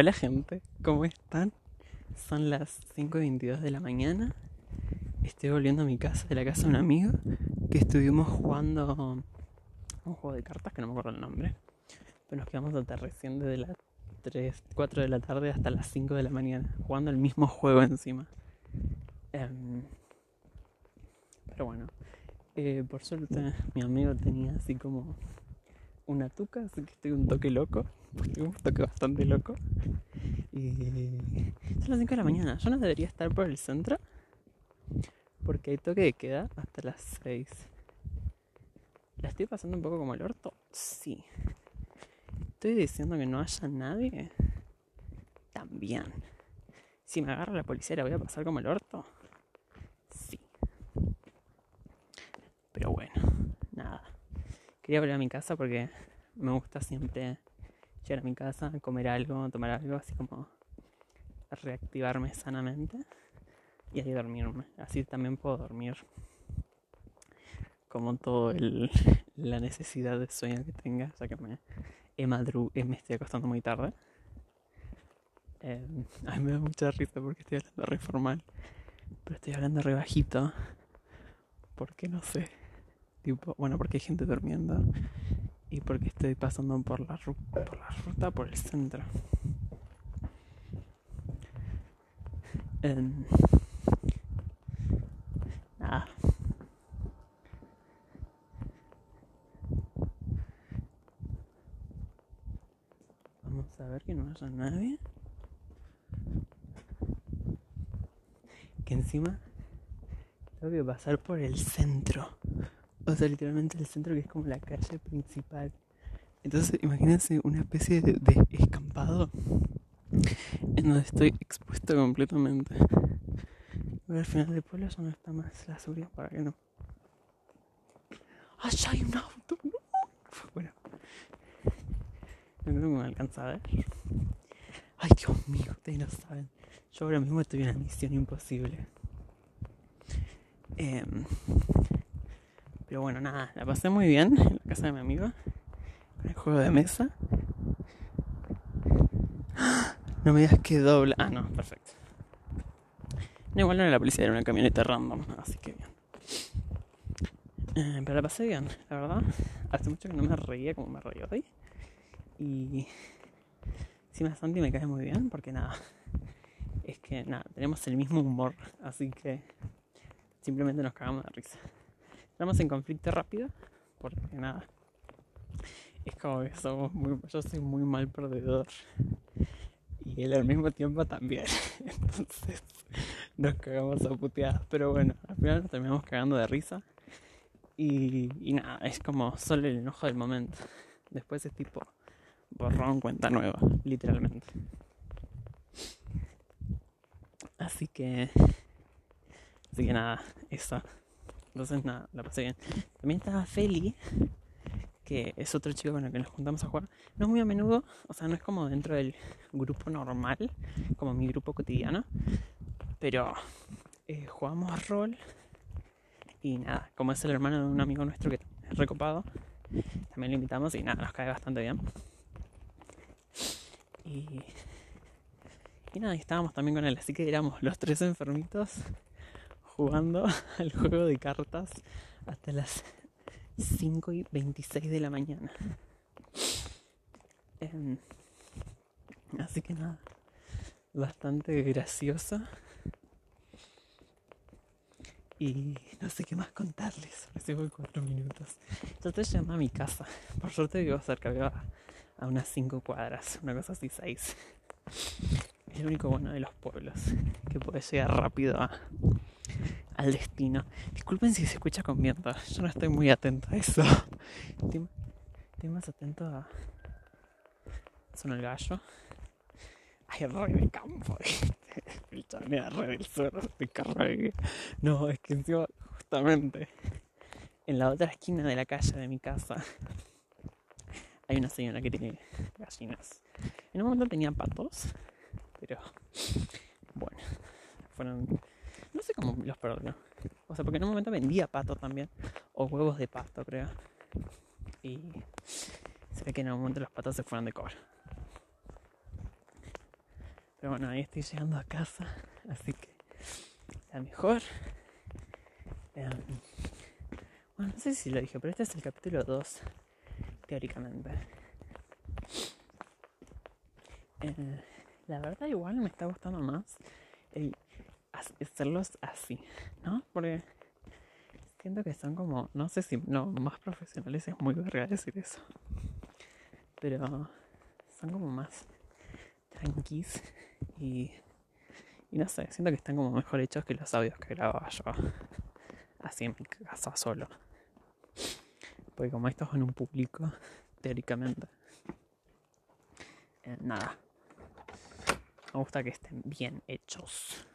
Hola gente, ¿cómo están? Son las 5 y 22 de la mañana. Estoy volviendo a mi casa, de la casa de un amigo, que estuvimos jugando un juego de cartas que no me acuerdo el nombre. Pero nos quedamos hasta recién desde las 3, 4 de la tarde hasta las 5 de la mañana, jugando el mismo juego encima. Em, pero bueno, eh, por suerte mi amigo tenía así como una tuca, así que estoy un toque loco. Estoy un toque bastante loco. Y son las 5 de la mañana. Yo no debería estar por el centro. Porque hay toque de queda hasta las 6. ¿La estoy pasando un poco como el orto? Sí. ¿Estoy diciendo que no haya nadie? También. Si me agarra la policía, ¿la voy a pasar como el orto? Sí. Pero bueno, nada. Quería volver a mi casa porque me gusta siempre llegar a mi casa, comer algo, tomar algo, así como reactivarme sanamente y ahí dormirme. Así también puedo dormir como todo el, la necesidad de sueño que tenga, sea que me, madru me estoy acostando muy tarde. Eh, a mí me da mucha risa porque estoy hablando re formal, pero estoy hablando re bajito porque no sé, tipo, bueno, porque hay gente durmiendo y porque estoy pasando por la, por la ruta por el centro. Um, nada. Vamos a ver que no haya nadie. Que encima tengo que pasar por el centro. O sea, literalmente el centro que es como la calle principal. Entonces, imagínense una especie de, escampado en donde estoy expuesto completamente. Pero al final del pueblo ya no está más la seguridad para que no. ¡Allá hay un auto! ¡No! Bueno, no creo que me alcanza a ver. Ay, Dios mío, ustedes no saben. Yo ahora mismo estoy en una misión imposible. Eh, pero bueno, nada, la pasé muy bien en la casa de mi amigo. Con el juego de mesa. No me digas que dobla. Ah, no, perfecto. No, igual no era la policía, era una camioneta random, así que bien. Eh, pero la pasé bien, la verdad. Hace mucho que no me reía como me reí hoy. Y encima Santi me cae muy bien porque nada. Es que nada, tenemos el mismo humor, así que simplemente nos cagamos de risa. Estamos en conflicto rápido, porque nada, es como que somos muy, yo soy muy mal perdedor y él al mismo tiempo también. Entonces nos cagamos a puteadas, pero bueno, al final nos terminamos cagando de risa y, y nada, es como solo el enojo del momento. Después es tipo borrón, cuenta nueva, literalmente. Así que, así que nada, eso. Entonces nada, la pasé bien. También estaba Feli, que es otro chico con el que nos juntamos a jugar. No es muy a menudo, o sea, no es como dentro del grupo normal, como mi grupo cotidiano. Pero eh, jugamos rol y nada, como es el hermano de un amigo nuestro que es recopado, también lo invitamos y nada, nos cae bastante bien. Y, y nada, estábamos también con él, así que éramos los tres enfermitos jugando al juego de cartas hasta las 5 y 26 de la mañana. Em, así que nada, bastante gracioso. Y no sé qué más contarles. Recibo cuatro minutos. Yo estoy llegando a mi casa. Por suerte vivo cerca, vivo a, a unas 5 cuadras, una cosa así, 6. Es el único bueno de los pueblos que puede llegar rápido a, al destino. Disculpen si se escucha con viento, yo no estoy muy atento a eso. Estoy, más atento a. Son el gallo. Ay, rey de campo, El chanea rey del sur, de No, es que encima, justamente, en la otra esquina de la calle de mi casa, hay una señora que tiene gallinas. En un momento tenía patos, pero bueno, fueron no sé cómo los perdió. O sea, porque en un momento vendía pato también. O huevos de pato, creo. Y se ve que en un momento los patos se fueron de cobra. Pero bueno, ahí estoy llegando a casa, así que la mejor. Bueno, no sé si lo dije, pero este es el capítulo 2, teóricamente. Eh, la verdad igual me está gustando más el hacerlos así, ¿no? Porque siento que son como, no sé si no, más profesionales es muy verga decir eso. Pero son como más tranquis y, y no sé, siento que están como mejor hechos que los audios que grababa yo así en mi casa solo. Porque como estos son un público, teóricamente, eh, nada. Me gusta que estén bien hechos.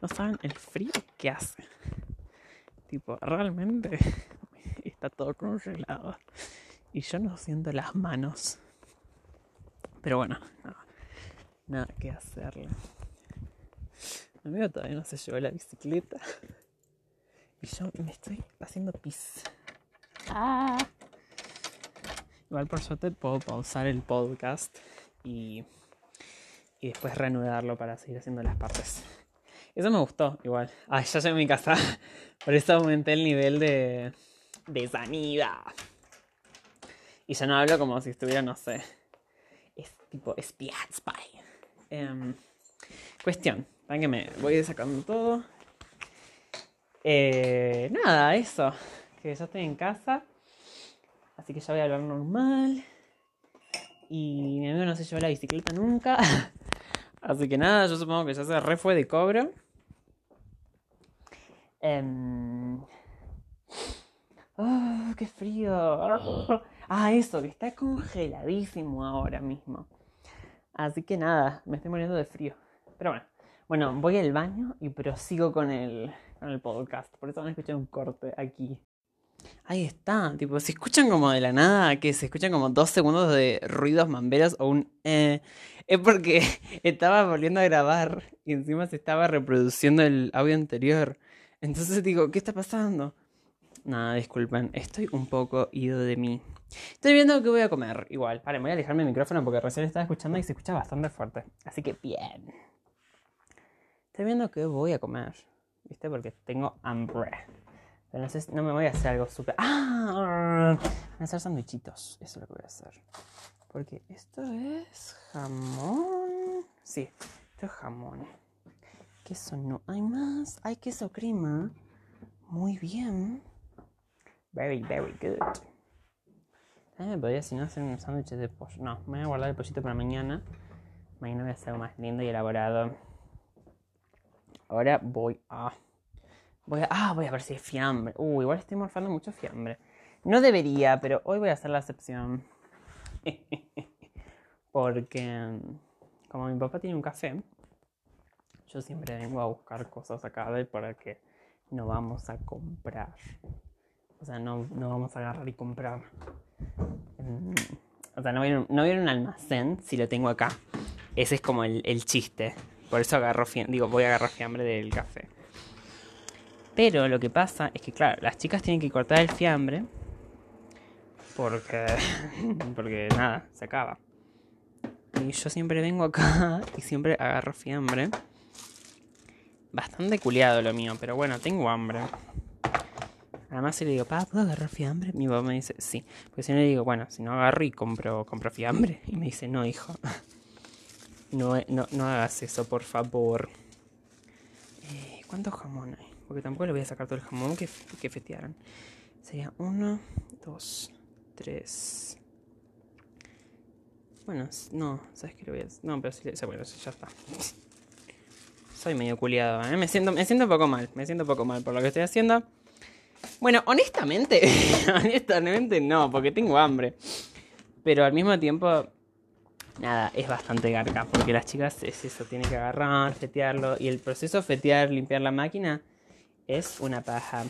No saben el frío que hace. Tipo, realmente está todo congelado. Y yo no siento las manos. Pero bueno, nada que hacerle. Mi amigo todavía no se llevó la bicicleta. Y yo me estoy haciendo pis. Ah. Igual por suerte puedo pausar el podcast y, y después reanudarlo para seguir haciendo las partes. Eso me gustó, igual. Ay, ya llegué a mi casa. Por eso aumenté el nivel de, de sanidad. Y ya no hablo como si estuviera, no sé. Es tipo spy. Eh, cuestión. Para que me voy sacando todo. Eh, nada, eso. Que ya estoy en casa. Así que ya voy a hablar normal. Y mi amigo no se llevó la bicicleta nunca. Así que nada, yo supongo que ya se re fue de cobro. Um... Oh, qué frío. Ah, eso, que está congeladísimo ahora mismo. Así que nada, me estoy muriendo de frío. Pero bueno, bueno, voy al baño y prosigo con el, con el podcast. Por eso van a escuchar un corte aquí. Ahí está, tipo, si escuchan como de la nada, que se escuchan como dos segundos de ruidos mamberos o un eh, es porque estaba volviendo a grabar y encima se estaba reproduciendo el audio anterior. Entonces digo, ¿qué está pasando? Nada, disculpen, estoy un poco ido de mí. Estoy viendo qué voy a comer, igual. Vale, voy a alejarme el micrófono porque recién estaba escuchando y se escucha bastante fuerte. Así que bien. Estoy viendo qué voy a comer, ¿viste? Porque tengo hambre. Pero no, sé, no me voy a hacer algo súper... ¡Ah! Voy a hacer sandwichitos, eso es lo que voy a hacer. Porque esto es jamón. Sí, esto es jamón. Queso no hay más. Hay queso crema. Muy bien. Very, very good. Me podría, si no, hacer un sándwich de pollo. No, me voy a guardar el pollito para mañana. Mañana voy a hacer algo más lindo y elaborado. Ahora voy a. Voy a. Ah, voy a ver si es fiambre. Uh, igual estoy morfando mucho fiambre. No debería, pero hoy voy a hacer la excepción. Porque. Como mi papá tiene un café, yo siempre vengo a buscar cosas acá de para que no vamos a comprar. O sea, no, no vamos a agarrar y comprar. O sea, no a, no un almacén si lo tengo acá. Ese es como el, el chiste. Por eso agarro digo, voy a agarrar fiambre del café. Pero lo que pasa es que, claro, las chicas tienen que cortar el fiambre. Porque. Porque nada, se acaba. Y yo siempre vengo acá y siempre agarro fiambre. Bastante culiado lo mío, pero bueno, tengo hambre. Además, si le digo, papá, ¿puedo agarrar fiambre? Mi papá me dice, sí. Porque si no le digo, bueno, si no agarro y compro, compro fiambre. Y me dice, no, hijo. No, no, no hagas eso, por favor. Eh, ¿Cuántos jamón hay? Porque tampoco le voy a sacar todo el jamón que, que fetearon. Sería uno, dos, tres. Bueno, no, ¿sabes qué lo voy a? No, pero sí, bueno, ya está. Soy medio culiado, ¿eh? Me siento, me siento un poco mal, me siento un poco mal por lo que estoy haciendo. Bueno, honestamente, honestamente no, porque tengo hambre. Pero al mismo tiempo, nada, es bastante garca, porque las chicas es eso, tienen que agarrar, fetearlo, y el proceso fetear, limpiar la máquina, es una paja.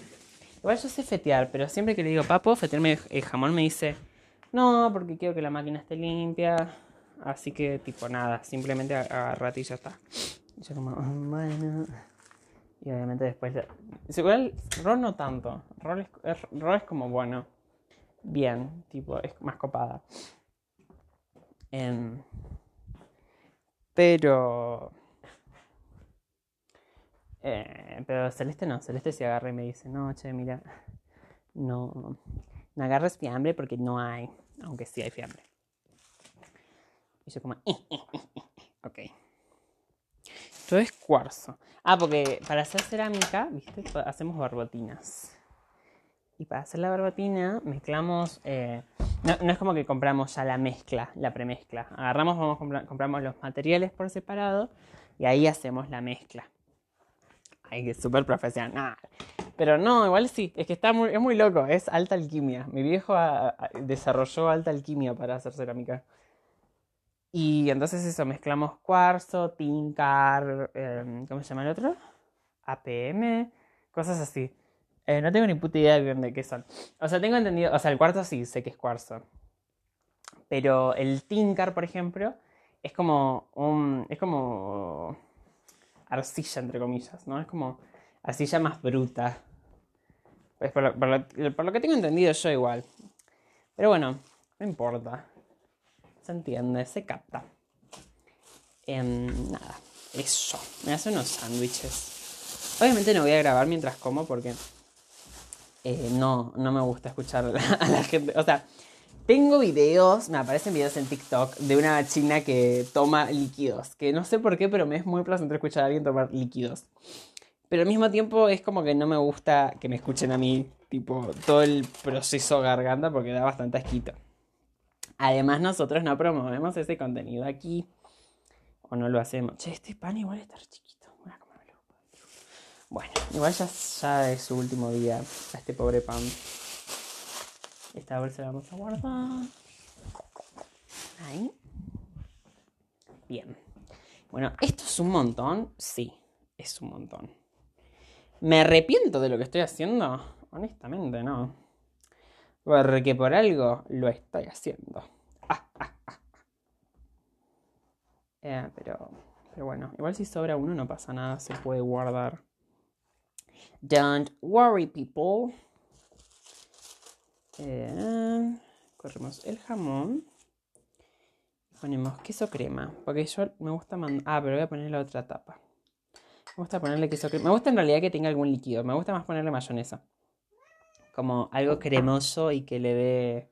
Igual yo sé fetear, pero siempre que le digo, papo, fetearme el jamón, me dice, no, porque quiero que la máquina esté limpia, así que tipo nada, simplemente agarrate y ya está. Yo como, bueno... Y obviamente después... Igual, rol no tanto. Rol es, rol es como, bueno, bien, tipo, es más copada. Em, pero... Eh, pero Celeste no, Celeste se agarra y me dice, no, che, mira, no, no agarres fiambre porque no hay, aunque sí hay fiambre. Y yo como, ok. Todo es cuarzo. Ah, porque para hacer cerámica, ¿viste? Hacemos barbotinas. Y para hacer la barbotina mezclamos... Eh, no, es como que compramos ya la mezcla, la premezcla. Agarramos, vamos, compramos los materiales por separado y ahí hacemos la mezcla. Ay, que súper profesional. Pero no, igual sí, es que está muy, es muy loco, es alta alquimia. Mi viejo desarrolló alta alquimia para hacer cerámica. Y entonces eso, mezclamos cuarzo, tincar, em, ¿cómo se llama el otro? APM, cosas así. Eh, no tengo ni puta idea de qué son. O sea, tengo entendido, o sea, el cuarzo sí, sé que es cuarzo. Pero el tincar, por ejemplo, es como un, es como arcilla, entre comillas, ¿no? Es como arcilla más bruta. Pues por, lo, que tengo entendido yo igual. Pero bueno, no importa. Se entiende, se capta. Em, nada, eso. Me hace unos sándwiches. Obviamente no voy a grabar mientras como porque eh, no, no me gusta escuchar a la gente. O sea, tengo videos, me aparecen videos en TikTok de una china que toma líquidos. Que no sé por qué, pero me es muy placentero escuchar a alguien tomar líquidos. Pero al mismo tiempo es como que no me gusta que me escuchen a mí, tipo, todo el proceso garganta porque da bastante asquito. Además, nosotros no promovemos ese contenido aquí. O no lo hacemos. Che, este pan igual está chiquito. Bueno, igual ya, ya es su último día a este pobre pan. Esta bolsa la vamos a guardar. Ahí. Bien. Bueno, ¿esto es un montón? Sí, es un montón. ¿Me arrepiento de lo que estoy haciendo? Honestamente, no. Porque por algo lo estoy haciendo. Eh, pero, pero bueno, igual si sobra uno no pasa nada, se puede guardar. Don't worry, people. Eh, corremos el jamón. Ponemos queso crema. Porque yo me gusta mandar. Ah, pero voy a poner la otra tapa. Me gusta ponerle queso crema. Me gusta en realidad que tenga algún líquido. Me gusta más ponerle mayonesa. Como algo cremoso y que le dé.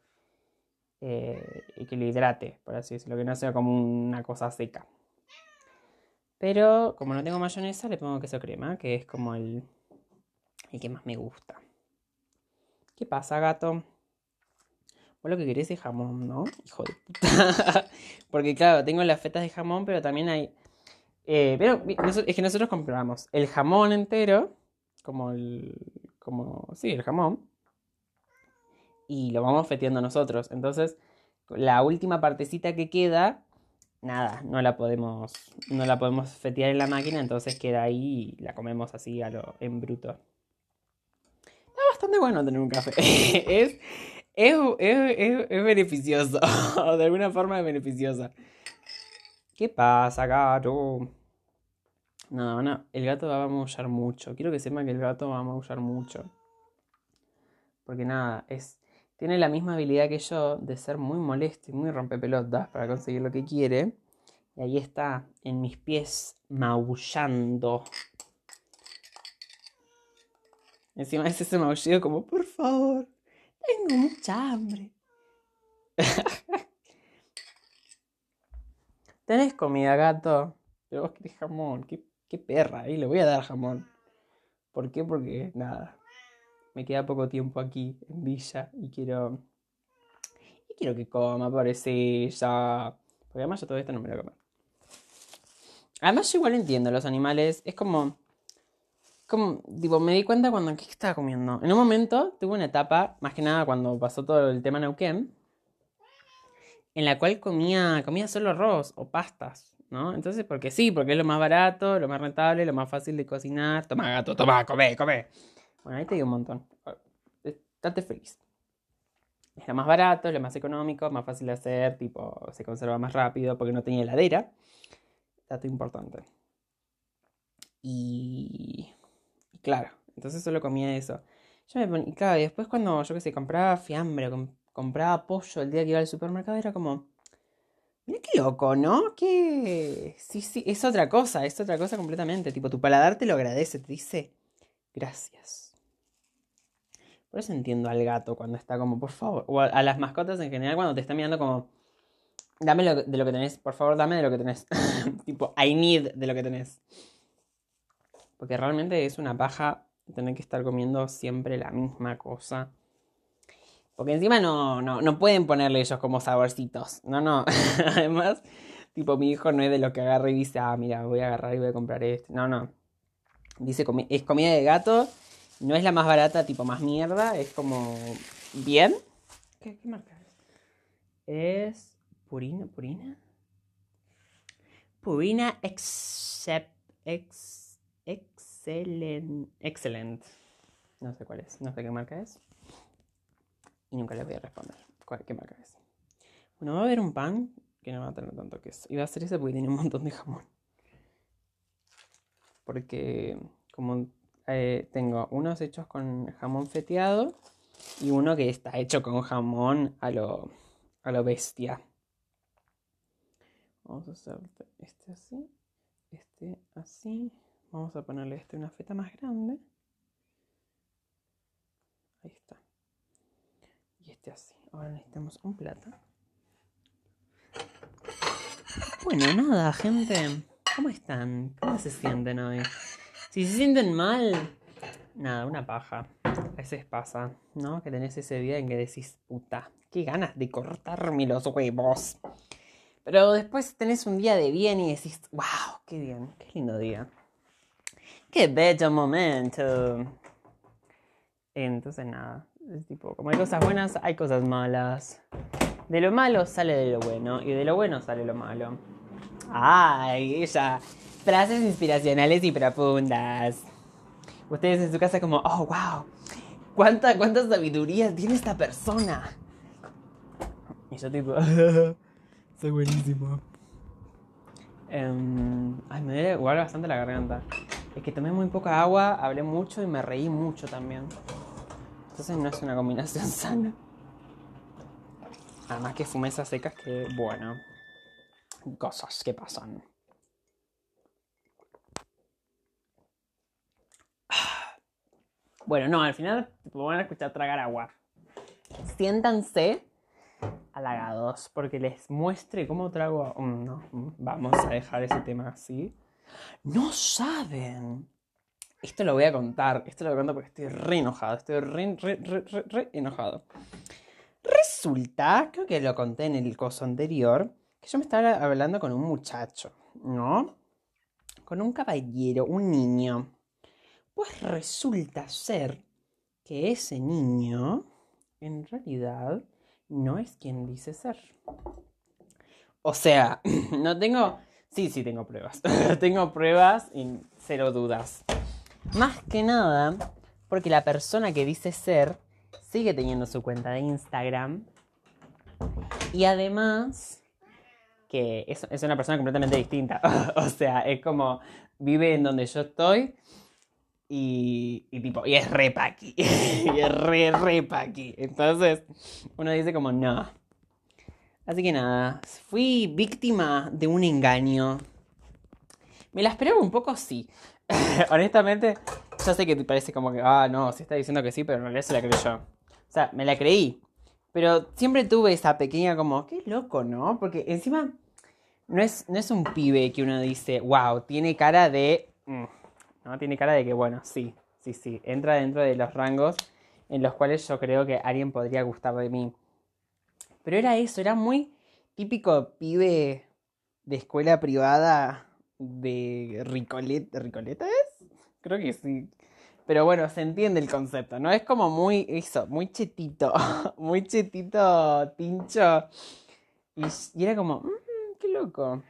Eh, y que le hidrate, por así decirlo. Que no sea como una cosa seca. Pero como no tengo mayonesa, le pongo queso crema, que es como el, el que más me gusta. ¿Qué pasa, gato? lo que querés es jamón, ¿no? Hijo de puta. Porque claro, tengo las fetas de jamón, pero también hay... Eh, pero es que nosotros compramos el jamón entero, como el... Como, sí, el jamón. Y lo vamos feteando nosotros. Entonces, la última partecita que queda, nada, no la podemos, no la podemos fetear en la máquina, entonces queda ahí y la comemos así a lo en bruto. Está bastante bueno tener un café. es, es, beneficioso. de alguna forma es beneficiosa. ¿Qué pasa, gato? No, no, el gato va a maullar mucho. Quiero que sepan que el gato va a maullar mucho. Porque nada, es. Tiene la misma habilidad que yo de ser muy molesto y muy rompepelotas para conseguir lo que quiere. Y ahí está, en mis pies, maullando. Encima es ese maullido como, por favor, tengo mucha hambre. ¿Tenés comida, gato? Pero vos querés jamón. ¿Qué, qué perra. Ahí le voy a dar jamón. ¿Por qué? Porque nada. Me queda poco tiempo aquí en Villa y quiero. Y quiero que coma, ya. Porque además yo todo esto no me lo comer. Además, yo igual entiendo los animales. Es como como, tipo, me di cuenta cuando, ¿qué estaba comiendo? En un momento tuve una etapa, más que nada cuando pasó todo el tema Neuquén, en la cual comía, comía solo arroz o pastas, ¿no? Entonces, porque sí, porque es lo más barato, lo más rentable, lo más fácil de cocinar. Toma, gato, toma, come, come. Bueno, ahí te digo un montón. Estate feliz. Lo más barato, lo más económico, más fácil de hacer, tipo, se conserva más rápido porque no tenía heladera. Dato importante. Y Claro, entonces solo comía eso. Yo me ponía, y claro, y después cuando yo que sé, compraba fiambre, compraba pollo el día que iba al supermercado, era como, Mira qué loco, ¿no? Que sí, sí, es otra cosa, es otra cosa completamente. Tipo, tu paladar te lo agradece, te dice gracias. Por eso entiendo al gato cuando está como, por favor, o a, las mascotas en general cuando te están mirando como, dame de lo que tenés, por favor, dame de lo que tenés. tipo, I need de lo que tenés. Porque realmente es una paja tener que estar comiendo siempre la misma cosa. Porque encima no, no, no pueden ponerle ellos como saborcitos. No, no. Además, tipo, mi hijo no es de lo que agarra y dice, ah, mira, voy a agarrar y voy a comprar este. No, no. Dice, es comida de gato. No es la más barata, tipo más mierda. Es como bien. ¿Qué, marca es? Es Purina, Purina. Purina Except Ex, Excellent. Excellent. No sé cuál es, no sé qué marca es. Y nunca le voy a responder cuál, qué marca es. Bueno, va a haber un pan que no va a tener tanto queso. Y va a ser ese porque tiene un montón de jamón. Porque como eh, tengo unos hechos con jamón feteado y uno que está hecho con jamón a lo, a lo bestia. Vamos a hacer este así, este así. Vamos a ponerle este una feta más grande. Ahí está y este así. Ahora necesitamos un plato. Bueno, nada, gente. ¿Cómo están? ¿Cómo se sienten hoy? Si se sienten mal, nada, una paja. A veces pasa, ¿no? Que tenés ese día en que decís, puta, qué ganas de cortarme los huevos. Pero después tenés un día de bien y decís, wow, qué bien, qué lindo día. Qué bello momento. Entonces nada, es tipo, como hay cosas buenas, hay cosas malas. De lo malo sale de lo bueno y de lo bueno sale lo malo. Ay, ella. Frases inspiracionales y profundas. Ustedes en su casa como, oh, wow. ¿Cuánta, cuánta sabiduría tiene esta persona? Y yo tipo, soy buenísimo. Em, ay, me duele igual bastante la garganta. Es que tomé muy poca agua, hablé mucho y me reí mucho también. Entonces no es una combinación sana. Además que fumé esas secas que, bueno, cosas que pasan. Bueno, no, al final van a escuchar tragar agua. Siéntanse halagados porque les muestre cómo trago. Mm, no, mm, vamos a dejar ese tema así. No saben esto lo voy a contar, esto lo voy a contar porque estoy re enojado, estoy re, re, re, re, enojado. Resulta, creo que lo conté en el coso anterior, que yo me estaba hablando con un muchacho, ¿no? Con un caballero, un niño. Pues resulta ser que ese niño, en realidad, no es quien dice ser. O sea, no tengo... Sí, sí, tengo pruebas. tengo pruebas y cero dudas. Más que nada, porque la persona que dice ser sigue teniendo su cuenta de Instagram. Y además, que es, es una persona completamente distinta. o sea, es como vive en donde yo estoy. Y, y tipo, y es re paqui. y es re, re paqui. Entonces, uno dice como, no. Así que nada, fui víctima de un engaño. Me la esperaba un poco, sí. honestamente, yo sé que te parece como que, ah, no, se está diciendo que sí, pero en realidad se la creyó. O sea, me la creí. Pero siempre tuve esa pequeña como, qué loco, ¿no? Porque encima no es, no es un pibe que uno dice, wow, tiene cara de... Mm", ¿no? Tiene cara de que, bueno, sí, sí, sí, entra dentro de los rangos en los cuales yo creo que alguien podría gustar de mí. Pero era eso, era muy típico pibe de escuela privada de Ricoleta. ¿Ricoleta es? Creo que sí. Pero bueno, se entiende el concepto, ¿no? Es como muy, eso, muy chetito, muy chetito, tincho. Y, era como, mmm, qué loco.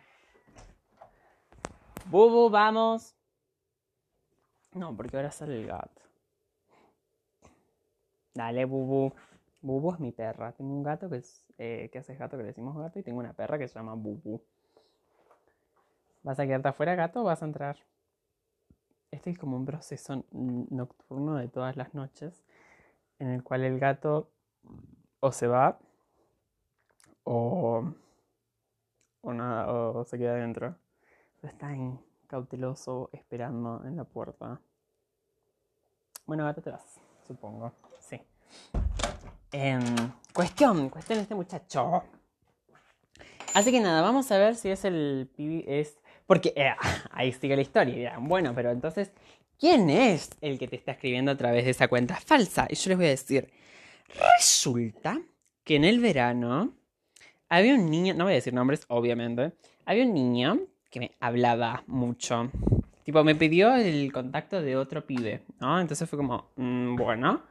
Bubu, vamos. No, porque ahora sale el gato. Dale, Bubu. Bubu es mi perra. Tengo un gato que es, eh, que hace gato, que le decimos gato, y tengo una perra que se llama Bubu. ¿Vas a quedarte afuera, gato, o vas a entrar? Este es como un proceso nocturno de todas las noches en el cual el gato o se va o, se queda adentro. Está ahí, cauteloso, esperando en la puerta. Bueno, ahora te vas, supongo. Sí. Em, cuestión, cuestión este muchacho. Así que nada, vamos a ver si es el pibi. Es. Porque eh, ahí sigue la historia. bueno, pero entonces, ¿quién es el que te está escribiendo a través de esa cuenta falsa? Y yo les voy a decir. Resulta que en el verano había un niño, no voy a decir nombres, obviamente. Había un niño que me hablaba mucho. Tipo, me pidió el contacto de otro pibe, ¿no? Entonces fue como, mm, bueno.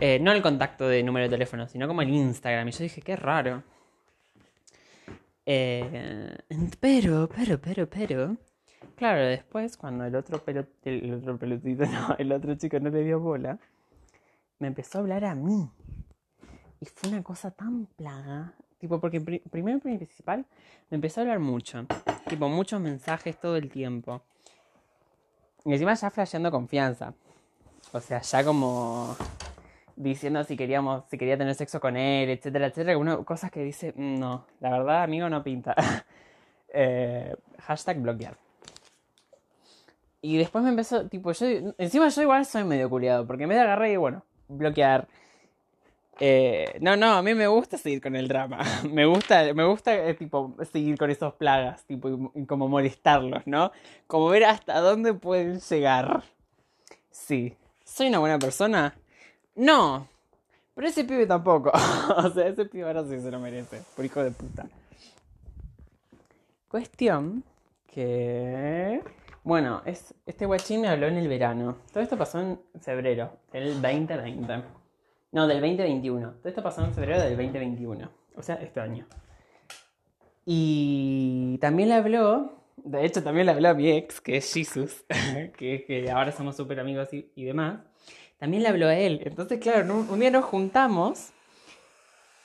Eh, no el contacto de número de teléfono, sino como el Instagram. Y yo dije, qué raro. Eh, pero, pero, pero, pero. Claro, después, cuando el otro, el otro pelotito, no, el otro chico no le dio bola, me empezó a hablar a mí. Y fue una cosa tan plaga. Tipo, porque primero y principal me empezó a hablar mucho. Tipo, muchos mensajes todo el tiempo. Y encima ya flasheando confianza. O sea, ya como diciendo si queríamos, si quería tener sexo con él, etcétera, etcétera. Una, cosas que dice, mm, no, la verdad, amigo, no pinta. eh, hashtag bloquear. Y después me empezó, tipo, yo, encima yo igual soy medio culiado, porque en vez de agarrar y, bueno, bloquear. Eh, no, no, a mí me gusta seguir con el drama. me gusta, me gusta, eh, tipo, seguir con esos plagas, tipo, y como molestarlos, ¿no? Como ver hasta dónde pueden llegar. Sí. ¿Soy una buena persona? No. Pero ese pibe tampoco. o sea, ese pibe ahora sí se lo merece. Por hijo de puta. Cuestión que... Bueno, es, este guachín me habló en el verano. Todo esto pasó en febrero del 2020. No, del 2021. Todo esto pasó en febrero del 2021. O sea, este año. Y también le habló, de hecho también le habló a mi ex, que es Jesus, que, que ahora somos súper amigos y, demás también le habló a él. Entonces, claro, un, día nos juntamos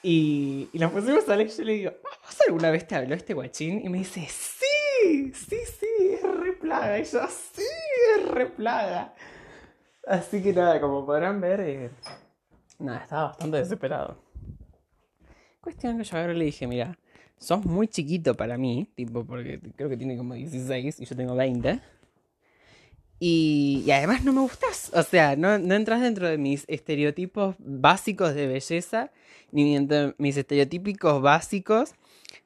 y, y nos pusimos a leer. Yo le digo, ¿vos alguna vez te habló este guachín? Y me dice, sí, sí, sí, es re plaga. Y yo, sí, es re plaga. Así que nada, como podrán ver, eh, nada, estaba bastante desesperado. Cuestión que yo ahora le dije, mira, sos muy chiquito para mí, tipo, porque creo que tiene como 16 y yo tengo 20. Y, además no me gustas. O sea, no, no entras dentro de mis estereotipos básicos de belleza, ni dentro mis estereotípicos básicos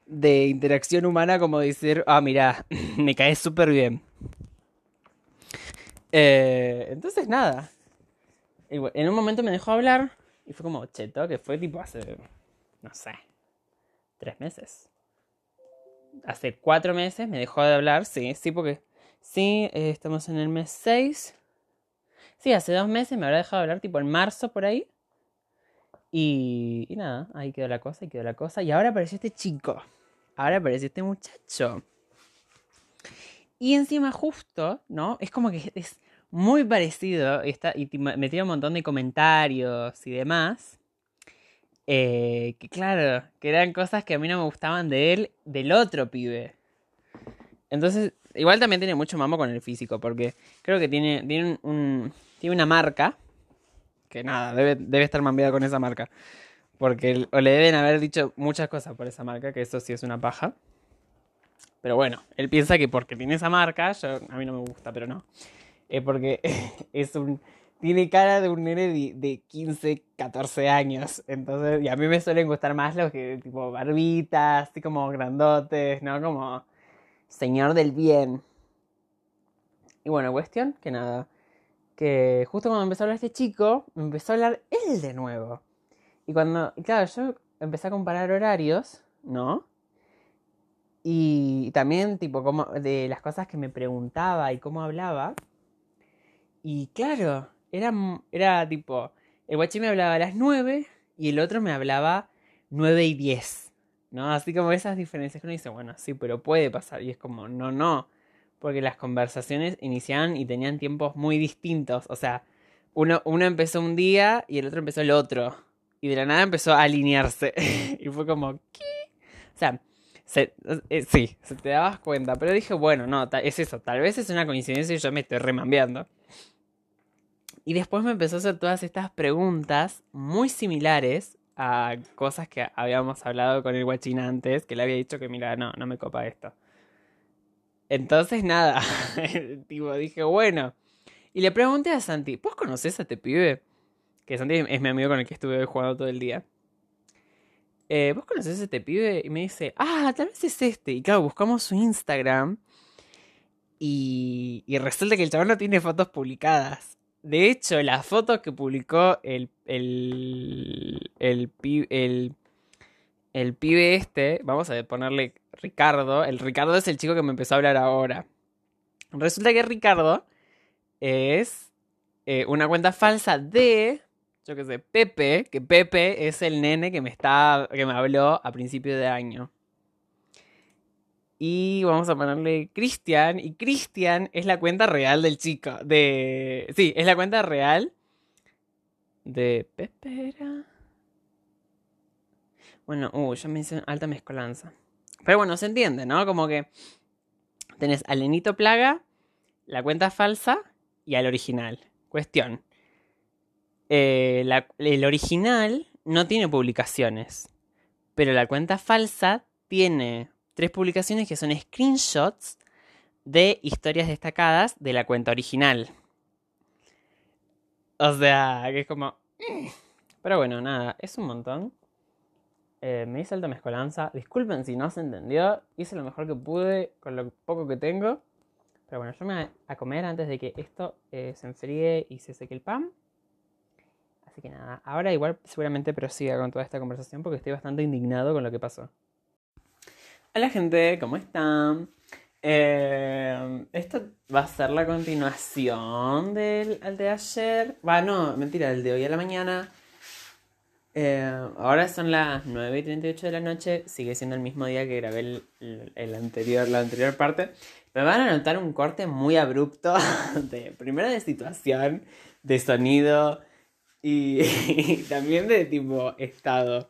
de interacción humana, como decir, ah, mira, me caes súper bien. Eh, entonces, nada. En un momento me dejó hablar y fue como cheto, que fue tipo hace, no sé, tres meses. Hace cuatro meses me dejó de hablar, sí, sí, porque Sí, eh, estamos en el mes 6. Sí, hace dos meses me habrá dejado hablar, tipo en marzo por ahí. Y, y nada, ahí quedó la cosa, ahí quedó la cosa. Y ahora apareció este chico. Ahora apareció este muchacho. Y encima justo, ¿no? Es como que muy parecido. Y, está, y me tiene un montón de comentarios y demás. Eh, que claro, que eran cosas que a mí no me gustaban de él, del otro pibe. Entonces Igual también tiene mucho mamo con el físico, porque creo que tiene, tiene, un, tiene una marca, que nada, debe, debe estar mambiada con esa marca. Porque le deben haber dicho muchas cosas por esa marca, que eso sí es una paja. Pero bueno, él piensa que porque tiene esa marca, yo, a mí no me gusta, pero no. Es porque es un, tiene cara de un nene de, de, 15, 14 años. Entonces, y a mí me suelen gustar más los que, tipo, barbitas, así como grandotes, ¿no? Como señor del bien. Y bueno, cuestión que nada, que justo cuando empezó a hablar este chico, me empezó a hablar él de nuevo. Y cuando, claro, yo empecé a comparar horarios, ¿no? Y también, tipo, como de las cosas que me preguntaba y cómo hablaba. Y claro, era, era tipo, el guachín me hablaba a las 9 y el otro me hablaba 9 y 10. ¿no? Así como esas diferencias que uno dice, bueno, sí, pero puede pasar. Y es como, no, no. Porque las conversaciones iniciaban y tenían tiempos muy distintos. O sea, uno, uno empezó un día y el otro empezó el otro. Y de la nada empezó a alinearse. y fue como, ¿qué? O sea, eh, sí, se te dabas cuenta. Pero dije, bueno, no, es eso. Tal vez es una coincidencia y yo me estoy remambeando. Y después me empezó a hacer todas estas preguntas muy similares a cosas que habíamos hablado con el guachín antes, que le había dicho que, mira, no, no me copa esto. Entonces, nada, tipo, dije, bueno. Y le pregunté a Santi, ¿vos conoces a este pibe? Que Santi es mi amigo con el que estuve jugando todo el día. Eh, ¿Vos conoces a este pibe? Y me dice, ah, tal vez es este. Y claro, buscamos su Instagram. Y, y resulta que el chaval no tiene fotos publicadas. De hecho, la foto que publicó el, el, el pibe este, vamos a ponerle Ricardo. El Ricardo es el chico que me empezó a hablar ahora. Resulta que Ricardo es eh, una cuenta falsa de, yo qué sé, Pepe, que Pepe es el nene que me está, que me habló a principio de año. Y vamos a ponerle Cristian. Y Cristian es la cuenta real del chico. De. Sí, es la cuenta real. De. Pepe Bueno, uh, ya me alta mezcolanza. Pero bueno, se entiende, ¿no? Como que tenés al Lenito Plaga, la cuenta falsa y al original. Cuestión. Eh, el original no tiene publicaciones, pero la cuenta falsa tiene tres publicaciones que son screenshots de historias destacadas de la cuenta original. O sea, que es como... Mm. Pero bueno, nada, es un montón. Eh, me hice alta mezcolanza. Disculpen si no se entendió. Hice lo mejor que pude con lo poco que tengo. Pero bueno, yo me voy a comer antes de que esto eh, se enfríe y se seque el pan. Así que nada, ahora igual seguramente prosiga con toda esta conversación porque estoy bastante indignado con lo que pasó. Hola gente, ¿cómo están? Eh, esto va a ser la continuación del al de ayer. Va, no, mentira, el de hoy a la mañana. Eh, ahora son las 9 y 38 de la noche, sigue siendo el mismo día que grabé el, anterior, la anterior parte. Me van a notar un corte muy abrupto, de, primero de situación, de sonido y, también de tipo estado.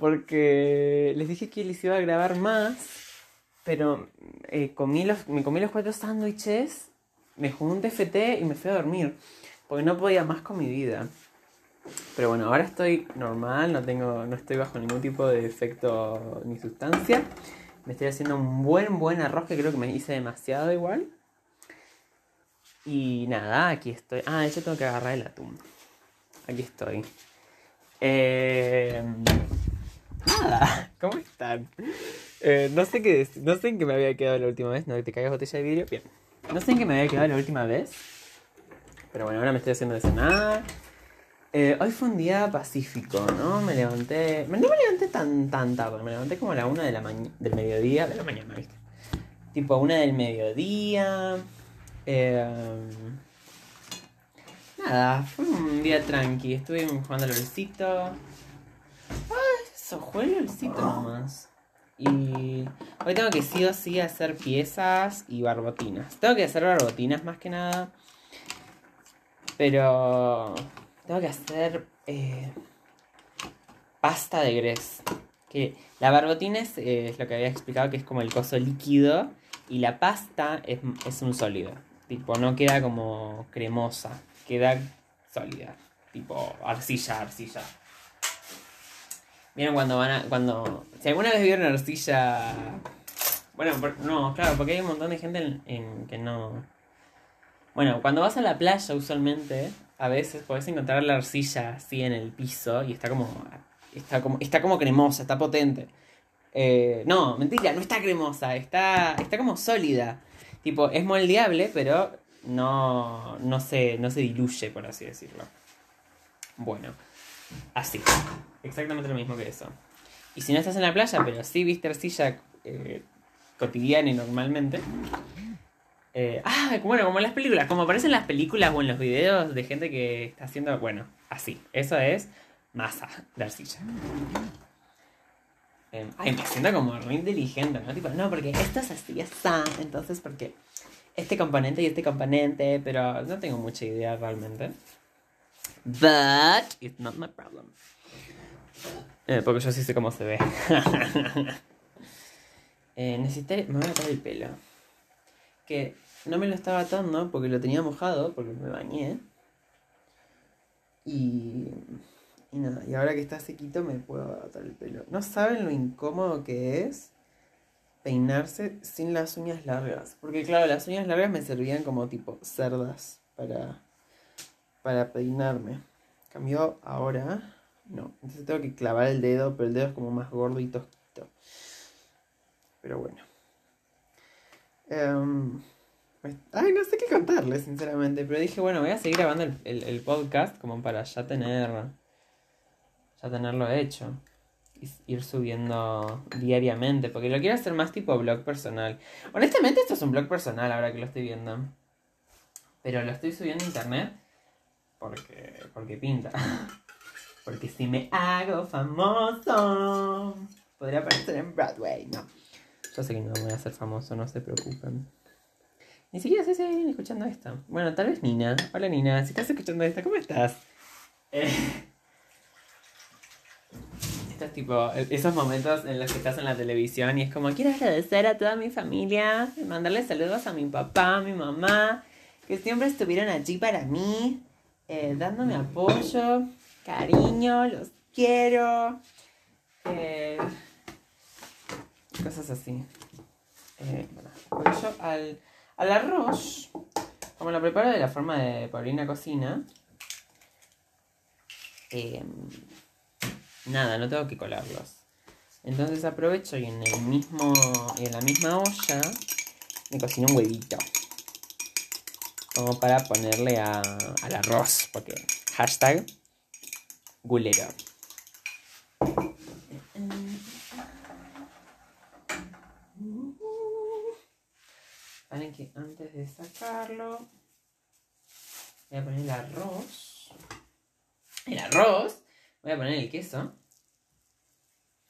Porque les dije que les iba a grabar más, pero eh, comí los, me comí los cuatro sándwiches, me jugué un TFT y me fui a dormir, porque no podía más con mi vida. Pero bueno, ahora estoy normal, no tengo, no estoy bajo ningún tipo de efecto ni sustancia. Me estoy haciendo un buen, buen arroz que creo que me hice demasiado igual. Y nada, aquí estoy. Ah, hecho tengo que agarrar el atún. Aquí estoy. Eh, nada, ¿cómo están? Eh, no sé qué no sé en qué me había quedado la última vez, no te caigas botella de vidrio. Bien. No sé en qué me había quedado la última vez. Pero bueno, ahora me estoy haciendo de cenar. Eh, hoy fue un día pacífico, ¿no? Me levanté. No me levanté tan, tan tarde, me levanté como a la una de la del mediodía. De la mañana, ¿viste? Tipo a una del mediodía. Eh, nada, fue un día tranqui. Estuve jugando al olcito. Eso, nomás. Y hoy tengo que sí o sí hacer piezas y barbotinas. Tengo que hacer barbotinas más que nada. Pero tengo que hacer eh, pasta de gres. Que la barbotina eh, es, lo que había explicado que es como el coso líquido y la pasta es, un sólido. Tipo, no queda como cremosa, queda sólida. Tipo, arcilla, arcilla. Vieron cuando van a. cuando. Si alguna vez vieron arcilla. Bueno, no, claro, porque hay un montón de gente en que no. Bueno, cuando vas a la playa usualmente a veces podés encontrar la arcilla así en el piso y está como. Está como, está como cremosa, está potente. Eh, no, mentira, no está cremosa, está, está como sólida. Tipo, es moldeable, pero no, no, se, no se diluye, por así decirlo. Bueno, así. Exactamente lo mismo que eso. Y si no estás en la playa, pero sí viste arcilla eh, cotidiana y normalmente, eh, ah, bueno, como en las películas, como aparecen en las películas o en los videos de gente que está haciendo, bueno, así, eso es masa de arcilla. Eh, ay, me siento como muy inteligente, ¿no? Tipo, no, porque esto es así, está, entonces porque este componente y este componente, pero no tengo mucha idea realmente. But it's not my problem. Eh, porque yo sí sé cómo se ve. eh, necesité. Me voy a atar el pelo que no me lo estaba atando porque lo tenía mojado, porque me bañé. Y, y nada, y ahora que está sequito me puedo atar el pelo. No saben lo incómodo que es peinarse sin las uñas largas. Porque claro, las uñas largas me servían como tipo cerdas para, para peinarme. Cambió ahora. No, entonces tengo que clavar el dedo, pero el dedo es como más gordo y tosquito. Pero bueno. Em, pues, ay, no sé qué contarles, sinceramente. Pero dije, bueno, voy a seguir grabando el, el podcast como para ya tener. Ya tenerlo hecho ir subiendo diariamente, porque lo quiero hacer más tipo blog personal. Honestamente esto es un blog personal ahora que lo estoy viendo. Pero lo estoy subiendo a internet porque, porque pinta. Porque si me hago famoso, podría aparecer en Broadway. No, yo sé que no voy a ser famoso, no se preocupen. Ni siquiera sé si escuchando esto. Bueno, tal vez Nina. Hola Nina, si estás escuchando esto, ¿cómo estás? Eh, estos tipo, esos momentos en los que estás en la televisión y es como, quiero agradecer a toda mi familia, mandarle saludos a mi papá, a mi mamá, que siempre estuvieron allí para mí, eh, dándome apoyo, cariño, los quiero, eh, cosas así. Eh, bueno, yo al, al arroz, como lo preparo de la forma de Paulina Cocina, eh, nada, no tengo que colarlos. Entonces aprovecho y en el mismo. en la misma olla me cocino un huevito. Como para ponerle a, al arroz. Porque hashtag gulero. Vale, que antes de sacarlo voy a poner el arroz. El arroz Voy a poner el queso.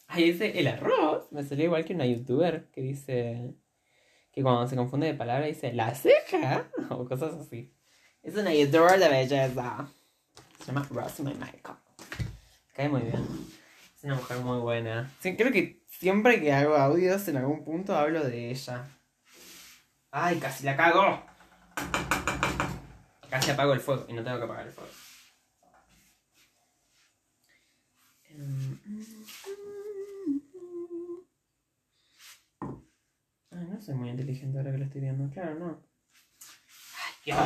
Ahí dice el arroz. Me salió igual que una youtuber que dice que cuando se confunde de palabra dice la ceja o cosas así. Es una youtuber de belleza. Se llama Rosemary Michael. Cae muy bien. Es una mujer muy buena. creo que siempre que hago audios en algún punto hablo de ella. ¡Ay, casi la cago! Casi apago el fuego y no tengo que apagar el fuego. Ay, no soy muy inteligente ahora que lo estoy viendo. Claro, no. Ay, Dios.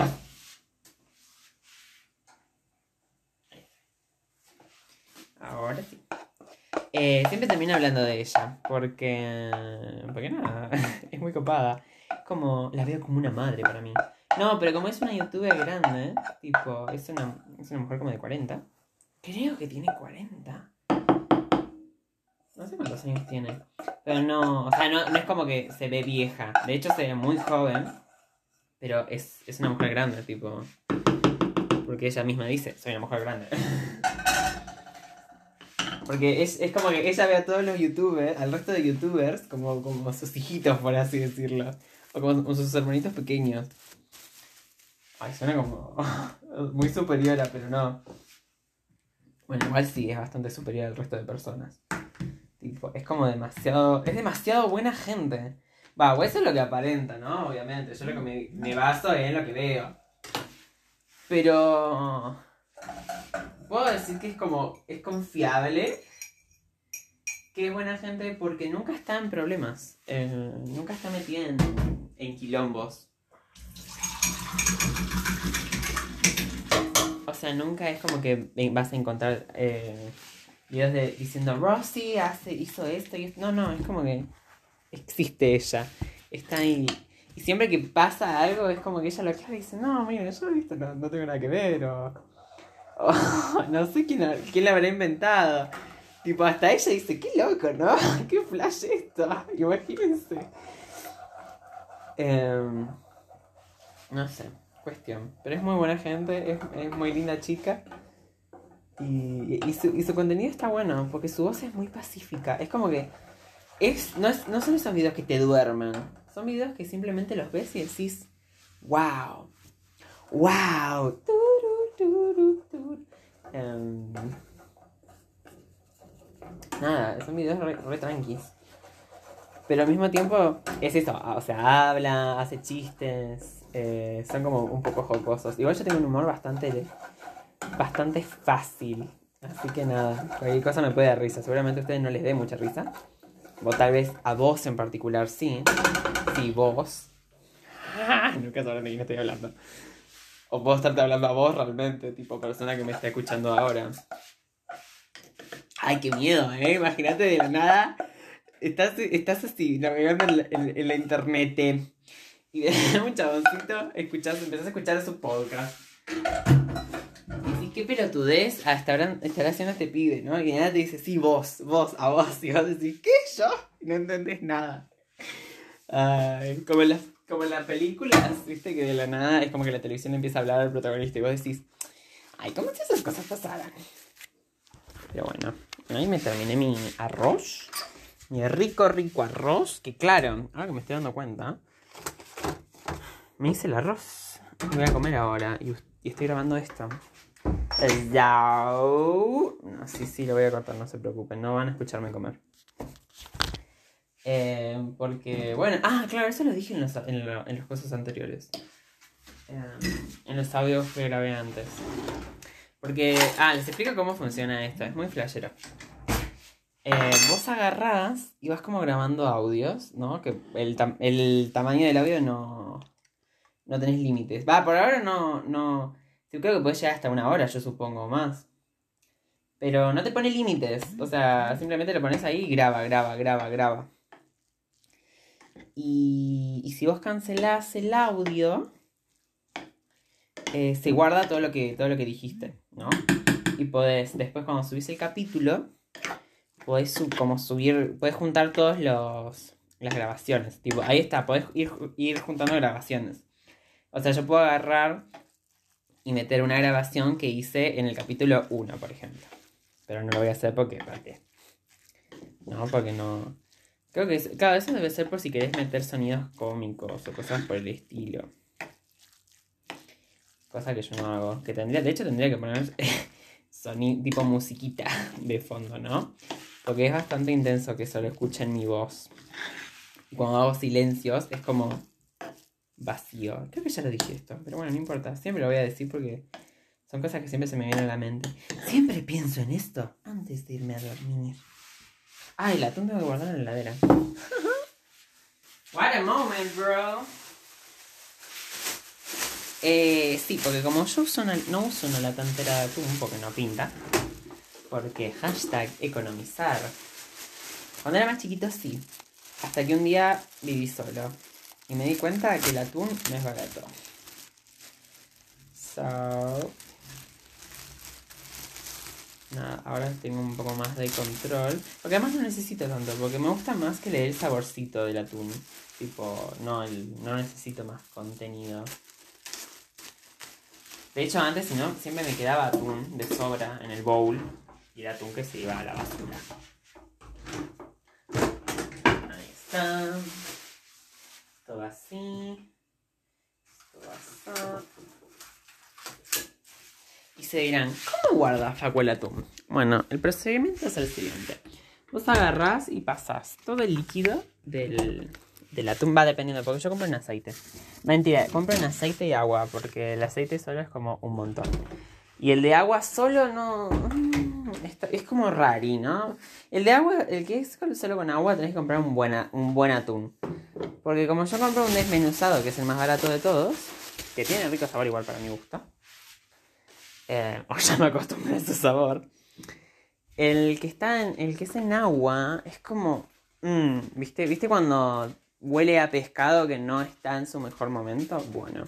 Ahora sí. Eh, siempre termino hablando de ella. Porque. Porque nada. es muy copada. Como. La veo como una madre para mí. No, pero como es una youtuber grande, tipo, es una, es una mujer como de 40. Creo que tiene 40. No sé cuántos años tiene. Pero no, o sea, no, no es como que se ve vieja. De hecho, se ve muy joven. Pero es, es una mujer grande, tipo. Porque ella misma dice, soy una mujer grande. Porque es, es, como que ella ve a todos los youtubers, al resto de youtubers, como, como sus hijitos, por así decirlo. O como, sus hermanitos pequeños. Ay, suena como muy superiora, pero no. Bueno, igual sí, es bastante superior al resto de personas es como demasiado. Es demasiado buena gente. Va, eso es lo que aparenta, ¿no? Obviamente. Yo lo que me, me baso es en lo que veo. Pero. Puedo decir que es como. Es confiable. Que es buena gente porque nunca está en problemas. Eh, nunca está metida en, en quilombos. O sea, nunca es como que vas a encontrar. Eh, videos de, diciendo Rosy hace, hizo esto y esto. No, no, es como que existe ella. Está ahí. Y siempre que pasa algo es como que ella lo aclara y dice, no, mira, yo esto no, no tengo nada que ver. O, no sé quién, quién la habrá inventado. Tipo, hasta ella dice, qué loco, ¿no? qué flash esto. Imagínense. Em, no sé, cuestión. Pero es muy buena gente, es, es muy linda chica. Y, y, su, y, su, contenido está bueno, porque su voz es muy pacífica. Es como que. Es, no, es, no son esos videos que te duermen. Son videos que simplemente los ves y decís. ¡Wow! ¡Wow! Um, nada, son videos re, re tranquis. Pero al mismo tiempo es eso, o sea, habla, hace chistes, eh, son como un poco jocosos. Igual yo tengo un humor bastante bastante fácil. Así que nada, cualquier cosa me puede dar risa. Seguramente a ustedes no les dé mucha risa. Vos tal vez a vos en particular sí. Sí, vos. Nunca sabrán de quién estoy hablando. O puedo estarte hablando a vos realmente, tipo persona que me está escuchando ahora. Ay, qué miedo, ¿eh? Imagínate de la nada. Estás, estás así, navegando en, la internet. Y de un chaboncito, escuchás, empezás a escuchar su podcast. Qué pelotudez ahora estará haciendo este pibe, ¿no? Y nada te dice, sí, vos, vos, a vos. Y vos decís, ¿qué? ¿Yo? Y no entendés nada. Ay, como en, las, como las películas, viste, que de la nada es como que la televisión empieza a hablar al protagonista y vos decís, ay, ¿cómo si esas cosas pasaran? Pero bueno, ahí me terminé mi arroz. Mi rico, rico arroz. Que claro, ahora que me estoy dando cuenta, me hice el arroz. Voy a comer ahora. Y, estoy grabando esto. No, sí, sí, lo voy a cortar, no se preocupen. No van a escucharme comer. Eh, porque, bueno, ah, claro, eso lo dije en los, en, los cosas anteriores. Eh, en los audios que grabé antes. Porque, ah, les explico cómo funciona esto. Es muy flashero. Eh, vos agarrás y vas como grabando audios, ¿no? Que el, el tamaño del audio no, no tenés límites. Va, por ahora no, no. Yo creo que puedes llegar hasta una hora, yo supongo, más. Pero no te pone límites. O sea, simplemente lo pones ahí y graba, graba, graba, graba. Y, si vos cancelás el audio, eh, se guarda todo lo, que, todo lo que dijiste, ¿no? Y podés, después cuando subís el capítulo, podés como subir, podés juntar todos los las grabaciones. Tipo, ahí está, podés ir, ir juntando grabaciones. O sea, yo puedo agarrar y meter una grabación que hice en el capítulo 1, por ejemplo. Pero no lo voy a hacer porque, ¿para? No, porque no... Creo que, claro, eso debe ser por si querés meter sonidos cómicos o cosas por el estilo. Cosa que yo no hago. Que tendría, de hecho tendría que poner sonido tipo musiquita de fondo, ¿no? Porque es bastante intenso que solo escuchen mi voz. Cuando hago silencios es como vacío. Creo que ya lo dije esto, pero bueno, no importa. Siempre lo voy a decir porque son cosas que siempre se me vienen a la mente. Siempre pienso en esto antes de irme a dormir. Ay, la tengo que guardar en la heladera. What a moment, bro. Eh, sí, porque como yo uso no uso una latantera de atún porque no pinta. Porque hashtag economizar. Cuando era más chiquito sí. Hasta que un día viví solo. Y me di cuenta que el atún no es barato. So. Nada, ahora tengo un poco más de control. Porque además no necesito tanto, porque me gusta más que leer el saborcito del atún. Tipo, no, no necesito más contenido. De hecho, antes, si no, siempre me quedaba atún de sobra en el bowl. Y el atún que se iba a la basura. Ahí está. Todo así. Todo así. Y se dirán, ¿cómo guarda Facu el? Bueno, el procedimiento es el siguiente. Vos agarrás y pasás todo el líquido del, del atún. Va dependiendo, porque yo compro en aceite. Mentira, compro en aceite y agua, porque el aceite solo es como un montón. Y el de agua solo no es como rari, ¿no? El de agua, el que es solo con agua, tenés que comprar un, buena, un buen atún. Porque como yo compro un desmenuzado, que es el más barato de todos, que tiene rico sabor igual para mi gusto. Eh, o ya me acostumbré a ese sabor. El que está en, el que es en agua es como, mm, ¿viste? ¿Viste cuando huele a pescado que no está en su mejor momento? Bueno.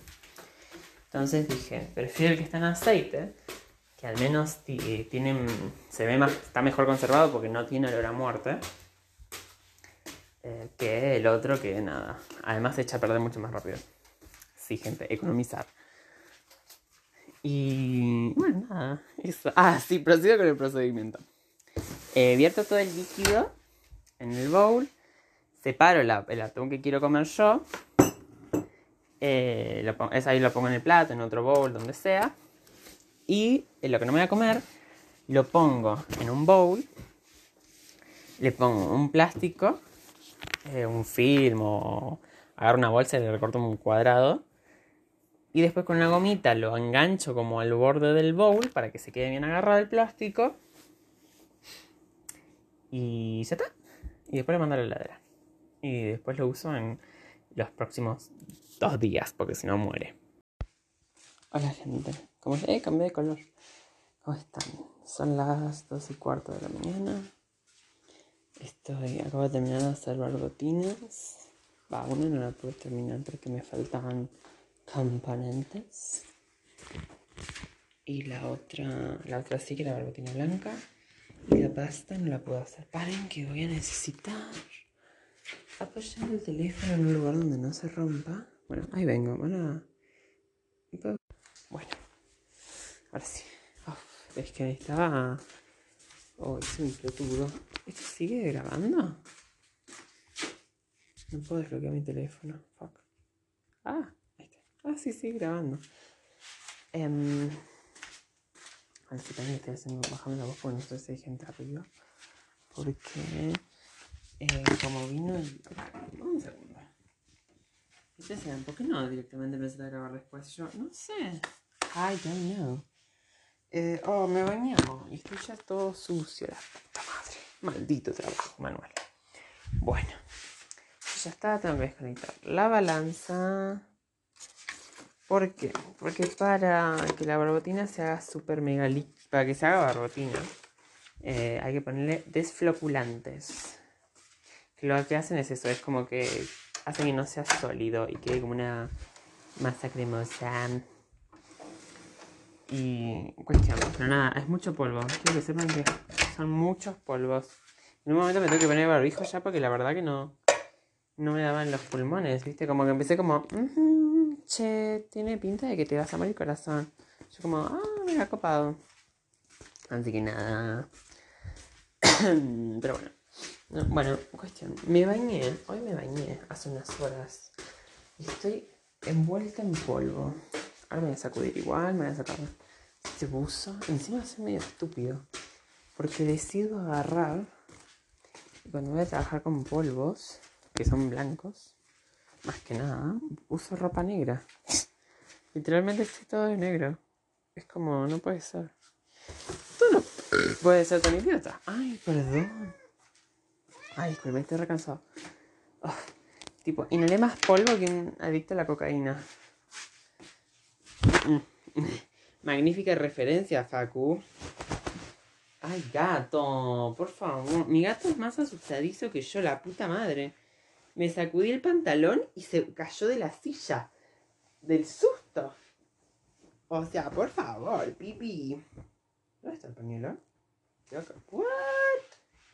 Entonces dije, prefiero el que está en aceite al menos eh, tienen, se ve más, está mejor conservado porque no tiene olor a muerte. Eh, que el otro que nada. Además se echa a perder mucho más rápido. Sí, gente, economizar. Y bueno, nada. Eso. Ah, sí, procedo con el procedimiento. Eh, vierto todo el líquido en el bowl. Separo el atún que quiero comer yo. es ahí lo pongo en el plato, en otro bowl, donde sea. Y lo que no me voy a comer, lo pongo en un bowl, le pongo un plástico, eh, un film o agarro una bolsa y le recorto un cuadrado. Y después con una gomita lo engancho como al borde del bowl para que se quede bien agarrado el plástico. Y ya está. y después lo mando a la heladera. Y después lo uso en los próximos dos días, porque si no muere. Hola gente, ¿cómo eh, cambié de color. ¿Cómo están? Son las dos y cuarto de la mañana. Estoy, acabo de terminar de hacer barbotinas. Va, una no la pude terminar porque me faltaban componentes. Y la otra, la otra sí que la barbotina blanca. Y la pasta no la puedo hacer. Paren que voy a necesitar apoyar el teléfono en un lugar donde no se rompa. Bueno, ahí vengo. Bueno, bueno ahora sí. es que estaba... Oh, es un pelotudo. ¿Esto sigue grabando? No puedo desbloquear mi teléfono. Fuck. Ah, ahí está. Ah, sí, sigue grabando. Um, a ver si también estoy haciendo, bajando la voz porque no sé si hay gente arriba. Porque eh, como vino el... Un segundo. Ustedes ¿por qué no directamente empecé a grabar después? Yo no sé. I don't know. Eh, oh, me bañamos y estoy ya todo sucio, la puta madre. Maldito trabajo manual. Bueno, ya está, tengo que desconectar la balanza. ¿Por qué? Porque para que la barbotina se haga súper mega para que se haga barbotina, eh, hay que ponerle desfloculantes. Que lo que hacen es eso, es como que hacen que no sea sólido y quede como una masa cremosa. Y cuestión, pero nada, es mucho polvo. Quiero que sepan que son muchos polvos. En un momento me tengo que poner barbijo ya porque la verdad que no, no me daban los pulmones, ¿viste? Como que empecé como, che, tiene pinta de que te vas a morir corazón. Yo como, ah, mira, copado. Así que nada. Pero bueno. bueno, cuestión. Me bañé, hoy me bañé hace unas horas. Y estoy envuelta en polvo. Ahora me voy a sacudir igual, me voy a sacar este buzo. Encima soy medio estúpido. Porque decido agarrar. Y cuando voy a trabajar con polvos, que son blancos, más que nada, uso ropa negra. Literalmente estoy todo de negro. Es como, no puede ser. Tú no puedes ser tan idiota. Ay, perdón. Ay, disculpe, estoy recansado. Oh, tipo, inhalé más polvo que un adicto a la cocaína. Magnífica referencia, Facu. Ay, gato, por favor. Mi gato es más asustadizo que yo, la puta madre. Me sacudí el pantalón y se cayó de la silla. Del susto. O sea, por favor, pipi. ¿Dónde está el pañuelo? ¿What?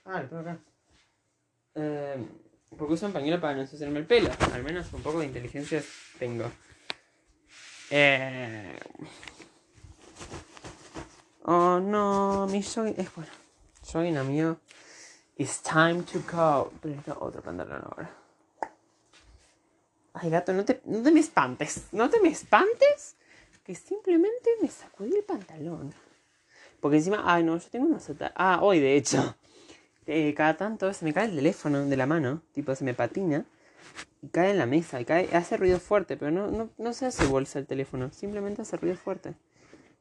Ah, lo tengo acá. Eh, porque uso un pañuelo para no ensuciarme el pelo. Al menos un poco de inteligencia tengo. Eh... Oh no, mi jogging. Es bueno. Jogging amigo. It's time to go. Pero necesito otro pantalón ahora. Ay, gato, no te, no te me espantes. No te me espantes. Que simplemente me sacudí el pantalón. Porque encima, ay, no, yo tengo una sota. Ah, hoy de hecho. Eh, cada tanto se me cae el teléfono de la mano. Tipo, se me patina. Y cae en la mesa. Y cae, hace ruido fuerte. Pero no, no, no se hace bolsa el teléfono. Simplemente hace ruido fuerte.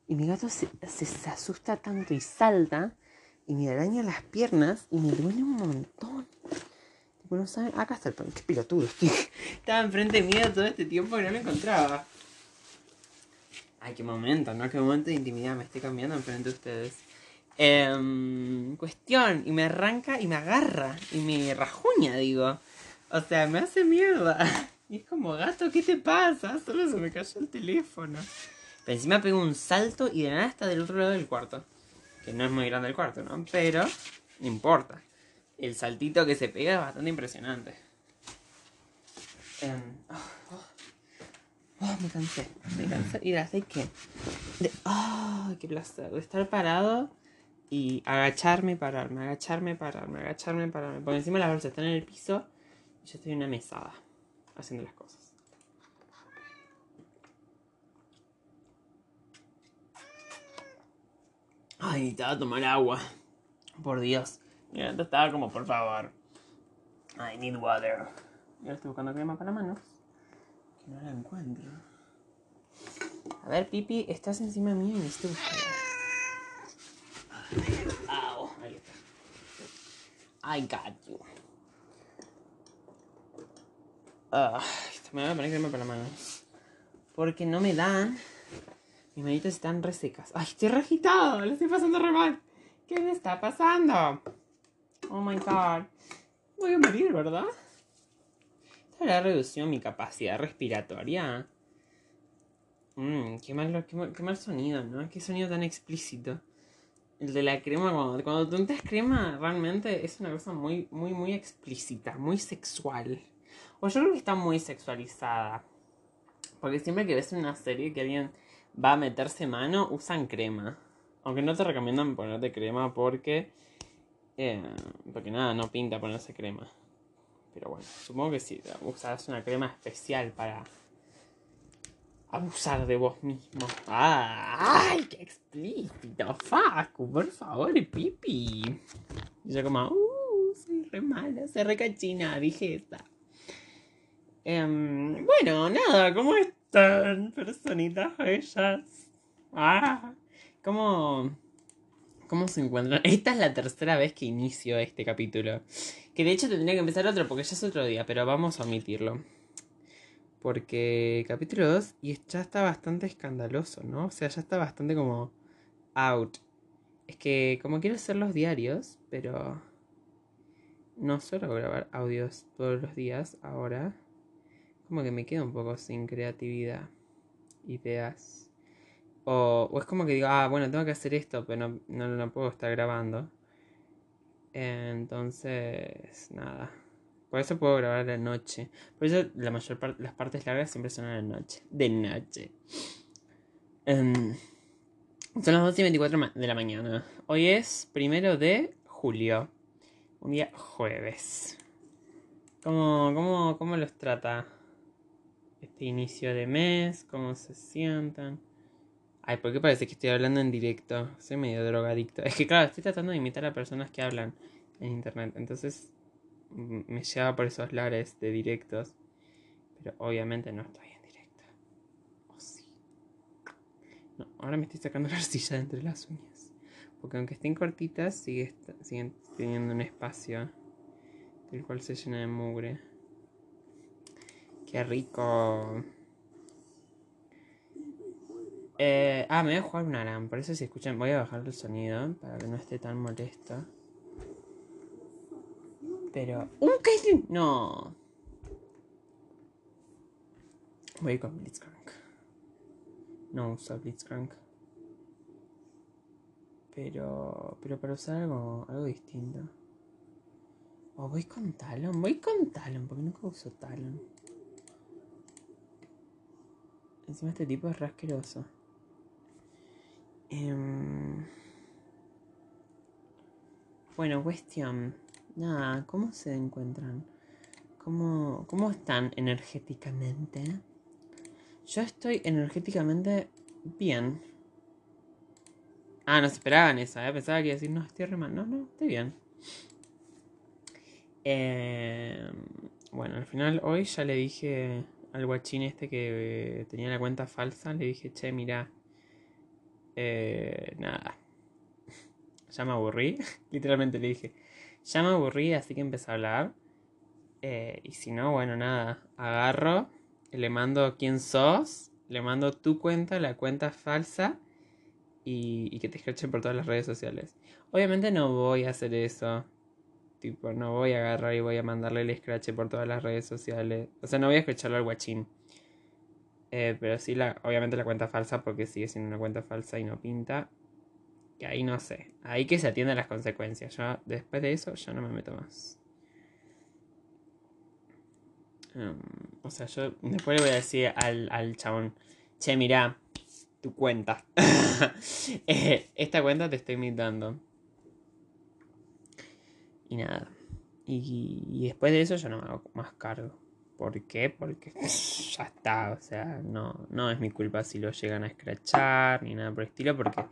Y mi gato se, se, asusta tanto y salta. Y me araña las piernas. Y me duele un montón. Bueno, ¿saben? Acá está el pan. Qué pilotudo. Estaba enfrente mío todo este tiempo y no lo encontraba. Ay, qué momento, ¿no? Qué momento de intimidad me estoy cambiando enfrente de ustedes. Eh, cuestión, y me arranca y me agarra y me rajuña, digo. O sea, me hace mierda. Y es como, gato, ¿qué te pasa? Solo se me cayó el teléfono. Pero encima pego un salto y de nada está del otro lado del cuarto. Que no es muy grande el cuarto, ¿no? Pero no importa el saltito que se pega es bastante impresionante. Em, oh, oh, oh, me cansé, me cansé. Y sé que. De, oh, qué placer. De estar parado y agacharme, pararme, agacharme, pararme, agacharme, pararme. Porque encima las bolsas están en el piso yo estoy en una mesada haciendo las cosas. Ay, necesitaba tomar agua. Por Dios. Y entonces estaba como, por favor. I need water. Y ahora estoy buscando crema para manos. Que no la encuentro. A ver, Pipi, estás encima mío y necesito buscarla. Ahí está. I got you. Me voy a poner crema para la mano. Porque no me dan. Mis manitas están resecas. Ay, estoy regitado. Lo estoy pasando re mal. ¿Qué me está pasando? Oh my god. Voy a morir, ¿verdad? Esto ha reducido mi capacidad respiratoria. Mmm, qué mal, qué, mal, sonido, ¿no? Qué sonido tan explícito. El de la crema, cuando, cuando tú crema, realmente es una cosa muy, muy, muy explícita, muy sexual. O yo creo que está muy sexualizada. Porque siempre que ves una serie que alguien va a meterse mano, usan crema. Aunque no te recomiendan ponerte crema porque. Eh, porque nada, no pinta ponerse crema. Pero bueno, supongo que si usas una crema especial para abusar de vos mismo. ¡Ay, qué explícito! Facu, por favor, pipi. Y yo como, uh, soy re mala, soy re cachina, dije esa. Em, bueno, nada, ¿cómo están, personitas bellas? Ah, ¿cómo, ¿Cómo se encuentran? Esta es la tercera vez que inicio este capítulo. Que de hecho tendría que empezar otro porque ya es otro día, pero vamos a omitirlo. Porque capítulo 2 y ya está bastante escandaloso, ¿no? O sea, ya está bastante como out. Es que como quiero hacer los diarios, pero no suelo grabar audios todos los días ahora como que me quedo un poco sin creatividad, ideas. O, o es como que digo, ah, bueno, tengo que hacer esto, pero no, no, no puedo estar grabando. Entonces, nada. Por eso puedo grabar de noche. Por eso la mayor parte, las partes largas siempre son la noche. De noche. Em, son las 12 y 24 de la mañana. Hoy es primero de julio. Un día jueves. ¿Cómo, cómo, cómo los trata? Este inicio de mes, cómo se sientan. Ay, ¿por qué parece que estoy hablando en directo? Soy medio drogadicto. Es que claro, estoy tratando de imitar a personas que hablan en internet. Entonces me lleva por esos lares de directos. Pero obviamente no estoy en directo. Oh. No, ahora me estoy sacando la arcilla de entre las uñas. Porque aunque estén cortitas, sigue, siguen teniendo un espacio del cual se llena de mugre. Qué rico. Eh, ah, me voy a jugar un aram. Por eso si escuchan, voy a bajar el sonido para que no esté tan molesto. Pero... ¡Un Caitlyn! No. Voy con Blitzcrank. No uso Blitzcrank. Pero... Pero para usar algo, algo distinto. O voy con Talon. Voy con Talon porque nunca uso Talon. Encima este tipo es rasqueroso. Em, bueno, cuestión. Nada, ¿cómo se encuentran? ¿Cómo, ¿Cómo están energéticamente? Yo estoy energéticamente bien. Ah, no se esperaban esa, ¿eh? Pensaba que iba a decir, no, estoy mal. No, no, estoy bien. Em, bueno, al final hoy ya le dije al guachín este que tenía la cuenta falsa, le dije, che, mira, eh, nada, ya me aburrí, literalmente le dije, ya me aburrí, así que empecé a hablar. Eh, y si no, bueno, nada, agarro, le mando quién sos, le mando tu cuenta, la cuenta falsa, y, y que te escrachen por todas las redes sociales. Obviamente no voy a hacer eso. Tipo, no voy a agarrar y voy a mandarle el scratch por todas las redes sociales. O sea, no voy a escucharlo al guachín. Eh, pero sí, la, obviamente la cuenta falsa porque sigue siendo una cuenta falsa y no pinta. Que ahí no sé. Ahí que se atiendan las consecuencias. Yo, después de eso, yo no me meto más. Em, o sea, yo después le voy a decir al, al chabón, che, mira, tu cuenta. Eh, esta cuenta te estoy imitando. Y nada. Y, después de eso ya no me hago más cargo. ¿Por qué? Porque ya está. O sea, no, no es mi culpa si lo llegan a escrachar ni nada por el estilo. Porque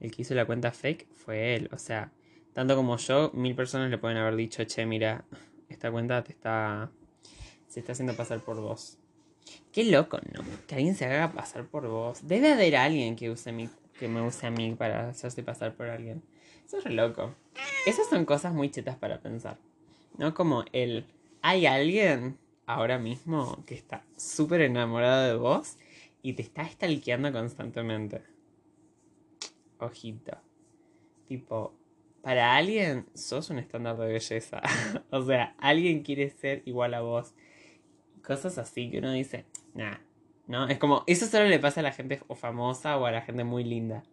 el que hizo la cuenta fake fue él. O sea, tanto como yo, mil personas le pueden haber dicho, che, mira, esta cuenta te está. se está haciendo pasar por vos. Qué loco, ¿no? Que alguien se haga pasar por vos. Debe haber alguien que use mi, que me use a mí para hacerse pasar por alguien. Eso es re loco. Esas son cosas muy chetas para pensar. ¿No? Como el. Hay alguien ahora mismo que está súper enamorado de vos y te está stalkeando constantemente. Ojito. Tipo, para alguien sos un estándar de belleza. o sea, alguien quiere ser igual a vos. Cosas así que uno dice, nah, ¿no? Es como, eso solo le pasa a la gente o famosa o a la gente muy linda.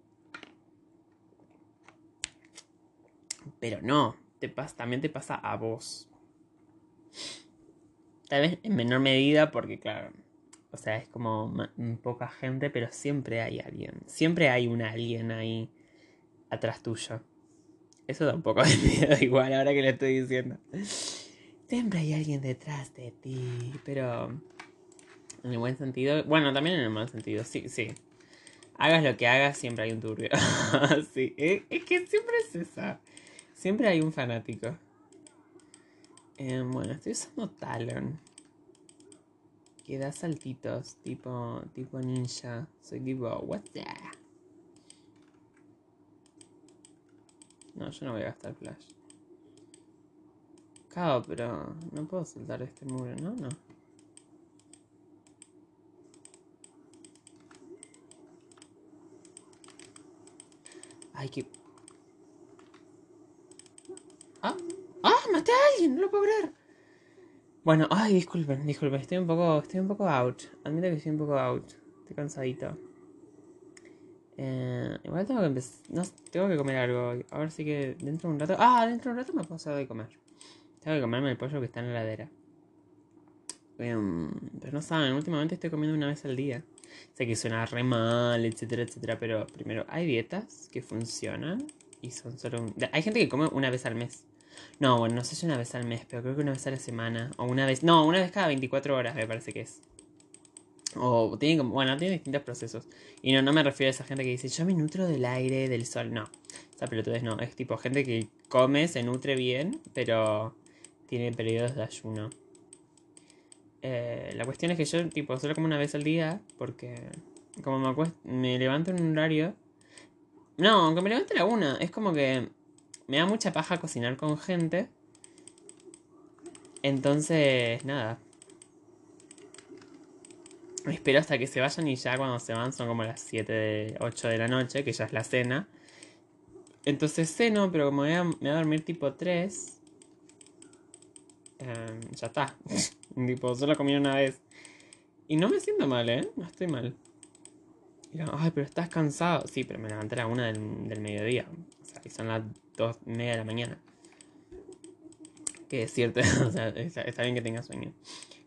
Pero no, te pasa, también te pasa a vos. Tal vez en menor medida porque, claro, o sea, es como poca gente, pero siempre hay alguien. Siempre hay un alguien ahí atrás tuyo. Eso da un poco de miedo igual ahora que lo estoy diciendo. Siempre hay alguien detrás de ti, pero en el buen sentido. Bueno, también en el mal sentido, sí, sí. Hagas lo que hagas, siempre hay un turbio. sí, es, que siempre es esa. Siempre hay un fanático. Eh, bueno, estoy usando Talon. Que da saltitos, tipo, tipo ninja. Soy tipo, what's that? No, yo no voy a gastar flash. Cao, pero no puedo saltar este muro, ¿no? No. Ay, que... ¡Ah! ¡Ah! ¡Maté a alguien! No lo puedo creer. Bueno, ay, disculpen, disculpen. Estoy un poco, estoy un poco out. Admito que estoy un poco out. Estoy cansadito. Eh, igual tengo que empezar. No, tengo que comer algo. A ver si que dentro de un rato. Ah, dentro de un rato me puedo hacer de comer. Tengo que comerme el pollo que está en la heladera. Em, pero no saben, últimamente estoy comiendo una vez al día. Sé que suena re mal, etcétera, etcétera. Pero primero, hay dietas que funcionan y son solo un... Hay gente que come una vez al mes. No, bueno, no sé si una vez al mes, pero creo que una vez a la semana. O una vez. No, una vez cada 24 horas me parece que es. O tiene como, bueno, tiene distintos procesos. Y no, no me refiero a esa gente que dice, yo me nutro del aire, del sol. No, esa pelotudez no. Es tipo gente que come, se nutre bien, pero tiene periodos de ayuno. Eh, la cuestión es que yo, tipo, solo como una vez al día, porque como me, me levanto en un horario. No, aunque me levante la una, es como que me da mucha paja cocinar con gente. Entonces, nada, Espero hasta que se vayan y ya cuando se van son como las 7, 8 de la noche, que ya es la cena. Entonces ceno, pero como me voy a, dormir tipo 3, em, ya está. tipo, solo comí una vez. Y no me siento mal, ¿eh? No estoy mal. Ay, pero estás cansado. Sí, pero me levanté a la 1 del, mediodía. O sea, y son las 2 media de la mañana. Que es cierto, o sea, está bien que tengas sueño.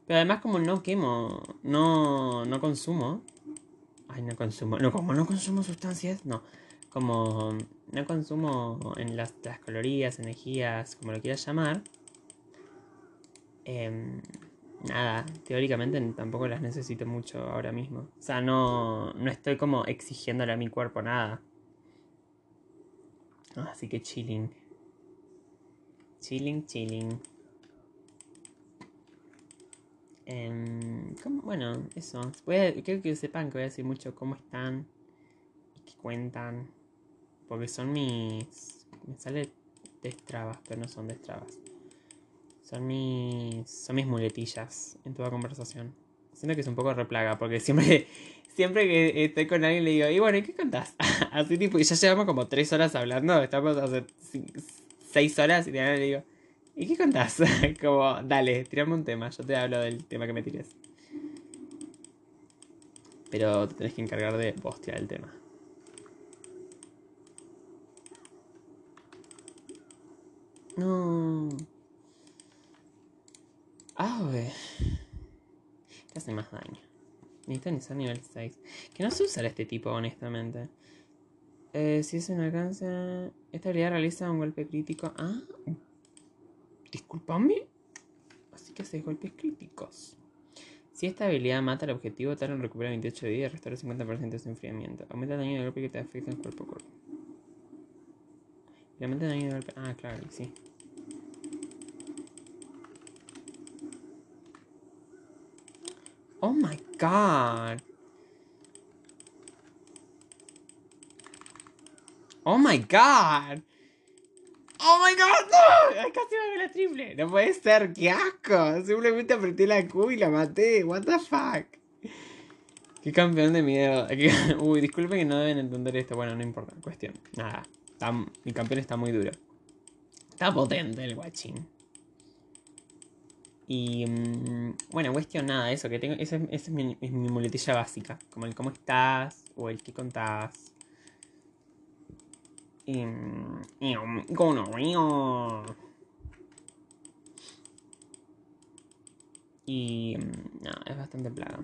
Pero además como no quemo, no, no consumo. Ay, no consumo. No, como no consumo sustancias, no. Como no consumo en las, las calorías, energías, como lo quieras llamar. Em, nada, teóricamente tampoco las necesito mucho ahora mismo. O sea, no, no estoy como exigiéndole a mi cuerpo nada. Así que chilling. Chilling, chilling. Em, bueno, eso. quiero que sepan que voy a decir mucho cómo están y qué cuentan. Porque son mis. Me sale destrabas, pero no son destrabas. Son mis. Son mis muletillas en toda conversación. Siento que es un poco replaga, porque siempre. Siempre que estoy con alguien le digo, y bueno, ¿y qué contás? Así tipo, y ya llevamos como tres horas hablando, estamos hace seis horas y le digo, ¿Y qué contás? Como, dale, tirame un tema, yo te hablo del tema que me tires. Pero te tenés que encargar de vos tirar el tema. No. Ah, güey. Te hace más daño. Necesito iniciar nivel 6. Que no sé usar este tipo, honestamente. Eh, si es un alcance. Esta habilidad realiza un golpe crítico. Ah, Disculpame. Así que haces golpes críticos. Si esta habilidad mata al objetivo, Talon recupera 28 de vida y restaura 50% de su enfriamiento. Aumenta el daño de golpe que te afecta en cuerpo a cuerpo. Y aumenta el daño de golpe. Ah, claro, sí. Oh my god. Oh my god. ¡Oh my god! ¡No! ¡Ay, casi me la triple! No puede ser, qué asco. Simplemente apreté la Q y la maté. What the fuck. Qué campeón de miedo. Uy, disculpen que no deben entender esto. Bueno, no importa. Cuestión. Nada. mi campeón está muy duro. Está potente el guachín. Y mm, bueno, cuestión nada, eso que tengo. Esa es, mi, es, mi, muletilla básica. Como el cómo estás o el qué contás. Y. Y. Y. Nada, es bastante plaga.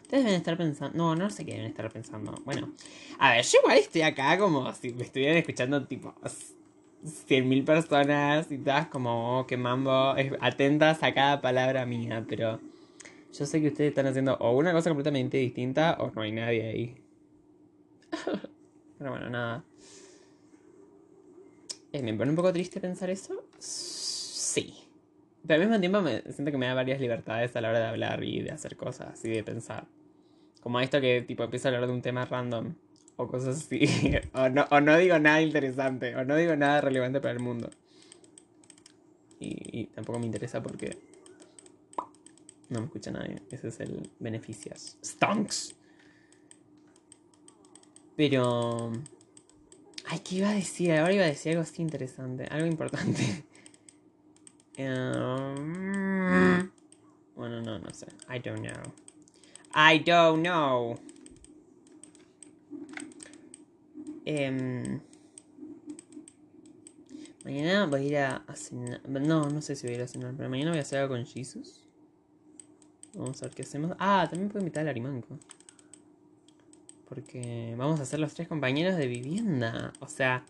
Ustedes deben estar pensando. No, no sé qué deben estar pensando. Bueno, a ver, yo igual estoy acá como si me estuvieran escuchando tipo 100.000 personas y todas como, oh, qué mambo, atentas a cada palabra mía, pero yo sé que ustedes están haciendo o una cosa completamente distinta o no hay nadie ahí. pero bueno, nada. Eh, ¿Me pone un poco triste pensar eso? Sí. Pero al mismo tiempo me siento que me da varias libertades a la hora de hablar y de hacer cosas y de pensar. Como esto que tipo empiezo a hablar de un tema random o cosas así. o, no, o no digo nada interesante, o no digo nada relevante para el mundo. Y, tampoco me interesa porque no me escucha nadie. Ese es el beneficios. Stonks. Pero... Ay, ¿qué iba a decir? Ahora iba a decir algo así interesante, algo importante. Um, bueno, no, no sé. I don't know. I don't know. Em, mañana voy a ir a, cenar. No, no sé si voy a ir a cenar, pero mañana voy a hacer algo con Jesus. Vamos a ver qué hacemos. Ah, también puedo invitar a Arimanco. Porque vamos a ser los tres compañeros de vivienda. O sea,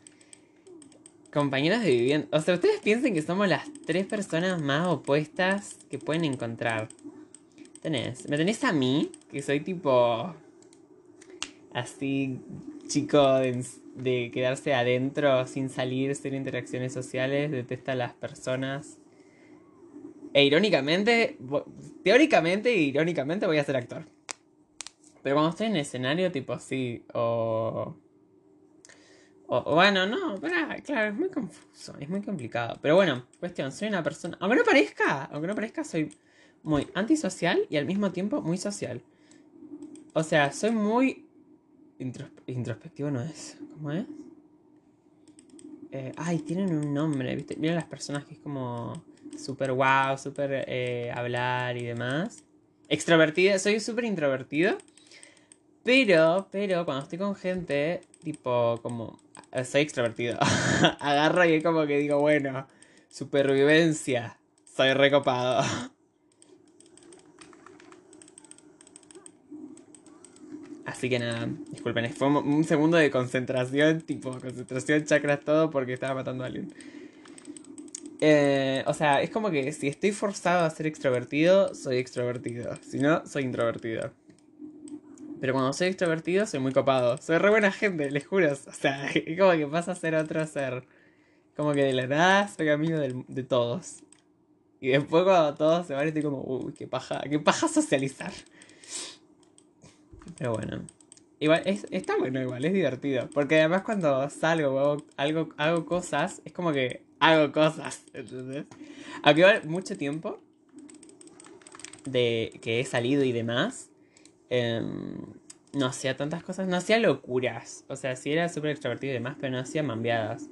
compañeros de vivienda. O sea, ustedes piensen que somos las tres personas más opuestas que pueden encontrar. Tenés, me tenés a mí, que soy tipo así chico de, quedarse adentro sin salir, sin interacciones sociales, detesta a las personas. E irónicamente, teóricamente e irónicamente voy a ser actor. Pero cuando estoy en escenario, tipo así, o... O, bueno, no, claro, es muy confuso, es muy complicado. Pero bueno, cuestión, soy una persona, aunque no parezca, aunque no parezca, soy muy antisocial y al mismo tiempo muy social. O sea, soy muy introspectivo no es. ¿Cómo es? Eh, ay, tienen un nombre, ¿viste? Miren las personas que es como súper wow, súper eh, hablar y demás. Extrovertida, soy súper introvertido. Pero, pero cuando estoy con gente, tipo, como, soy extrovertido. Agarro y es como que digo, bueno, supervivencia, soy recopado. Así que nada, disculpen, fue un segundo de concentración, tipo concentración, chakras, todo, porque estaba matando a alguien. Eh, o sea, es como que si estoy forzado a ser extrovertido, soy extrovertido. Si no, soy introvertido. Pero cuando soy extrovertido, soy muy copado. Soy re buena gente, les juro. O sea, es como que pasa a ser otro ser. Como que de la nada soy amigo de todos. Y después cuando todos se van, estoy como, uy, qué paja, qué paja socializar. Pero bueno. Igual, es, está bueno igual, es divertido. Porque además cuando salgo hago, algo, hago cosas, es como que hago cosas, ¿entendés? Aunque igual mucho tiempo de que he salido y demás, em, no hacía tantas cosas, no hacía locuras. O sea, sí era súper extrovertido y demás, pero no hacía mambeadas.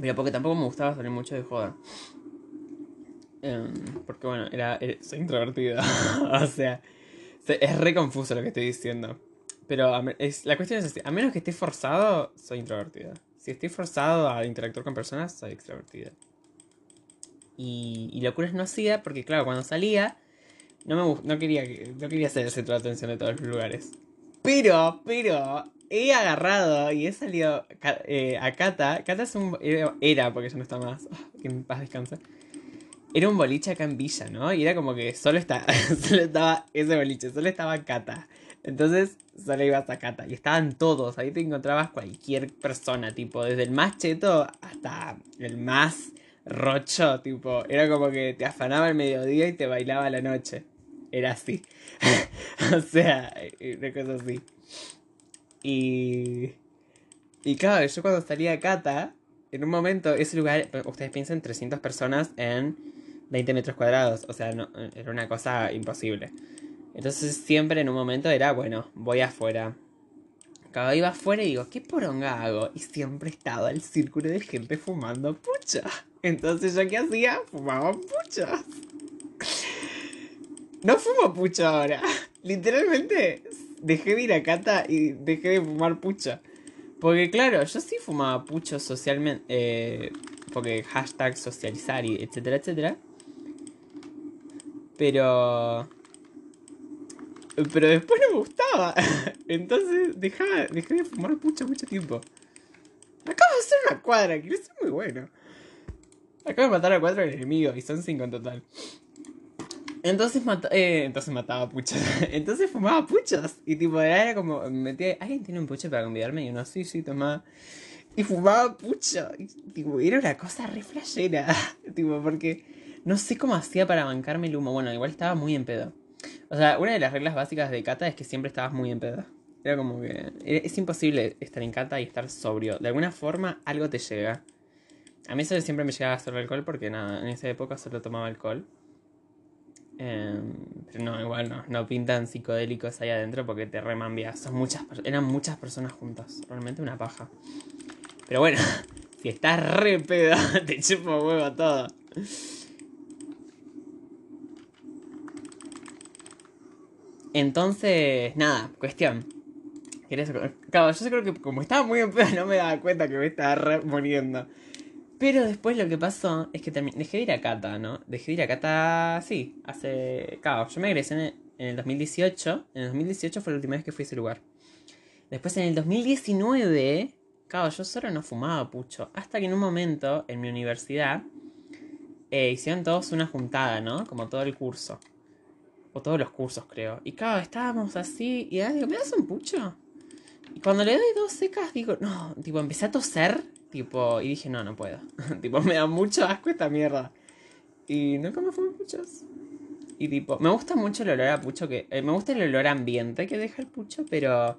Pero porque tampoco me gustaba salir mucho de joda. Em, porque bueno, era, eh, soy introvertido. o sea, es re confuso lo que estoy diciendo. Pero es, la cuestión es así, a menos que esté forzado, soy introvertido. Si estoy forzado a interactuar con personas, soy extrovertido. Y, y locuras no hacía porque, claro, cuando salía, no, me, no, quería, no quería ser el centro de atención de todos los lugares. Pero, pero, he agarrado y he salido eh, a Kata. Kata es un. Era, porque ya no está más. que en paz descanse era un boliche acá en Villa, ¿no? Y era como que solo, está, solo estaba ese boliche, solo estaba Cata. Entonces solo ibas a Cata y estaban todos, ahí te encontrabas cualquier persona, tipo, desde el más cheto hasta el más rocho, tipo, era como que te afanaba el mediodía y te bailaba la noche. Era así. o sea, una cosa así. Y... Y claro, yo cuando salía a Cata, en un momento, ese lugar, ustedes piensan 300 personas en 20 metros cuadrados. O sea, no, era una cosa imposible. Entonces siempre en un momento era, bueno, voy afuera. Cada iba afuera y digo, ¿qué poronga hago? Y siempre estaba el círculo de gente fumando pucha. Entonces yo qué hacía? Fumaba pucha. No fumo pucha ahora. Literalmente dejé de ir a Cata y dejé de fumar pucha. Porque claro, yo sí fumaba pucho socialmente. Eh, porque hashtag socializar y etcétera, etcétera. Pero... Pero después no me gustaba. Entonces dejaba, dejé de fumar pucho mucho tiempo. Acabo de hacer una cuadra, que es muy bueno. Acabo de matar a cuatro enemigos y son cinco en total. Entonces, eh, entonces mataba puchas. entonces fumaba puchas. Y tipo, era como, metía, ¿alguien tiene un pucho para convidarme? Y uno, sí, sí, toma. Y fumaba pucho. Y, tipo, era una cosa re tipo, porque no sé cómo hacía para bancarme el humo. Bueno, igual estaba muy en pedo. O sea, una de las reglas básicas de Kata es que siempre estabas muy en pedo. Era como que. Es imposible estar en Kata y estar sobrio. De alguna forma, algo te llega. A mí eso siempre me llegaba hacer alcohol porque nada, en esa época solo tomaba alcohol. Em, pero no, igual no, no pintan psicodélicos ahí adentro porque te remambias. Son muchas, eran muchas personas juntas. Realmente una paja. Pero bueno, si estás re pedo, te chupo huevo todo. Entonces, nada, cuestión. Claro, yo creo que como estaba muy en pedo no me daba cuenta que me estaba muriendo. Pero después lo que pasó es que dejé de ir a Cata, ¿no? Dejé de ir a Cata, sí, hace... Claro, yo me egresé en el, 2018. En el 2018 fue la última vez que fui a ese lugar. Después en el 2019, claro, yo solo no fumaba pucho. Hasta que en un momento, en mi universidad, eh, hicieron todos una juntada, ¿no? Como todo el curso. O todos los cursos, creo. Y claro, estábamos así. Y digo, ¿me das un pucho? Y cuando le doy dos secas, digo, no, tipo, empecé a toser Tipo, y dije, no, no puedo. tipo, me da mucho asco esta mierda. Y nunca me fumé puchos. Y tipo, me gusta mucho el olor a pucho que. Eh, me gusta el olor ambiente que deja el pucho, pero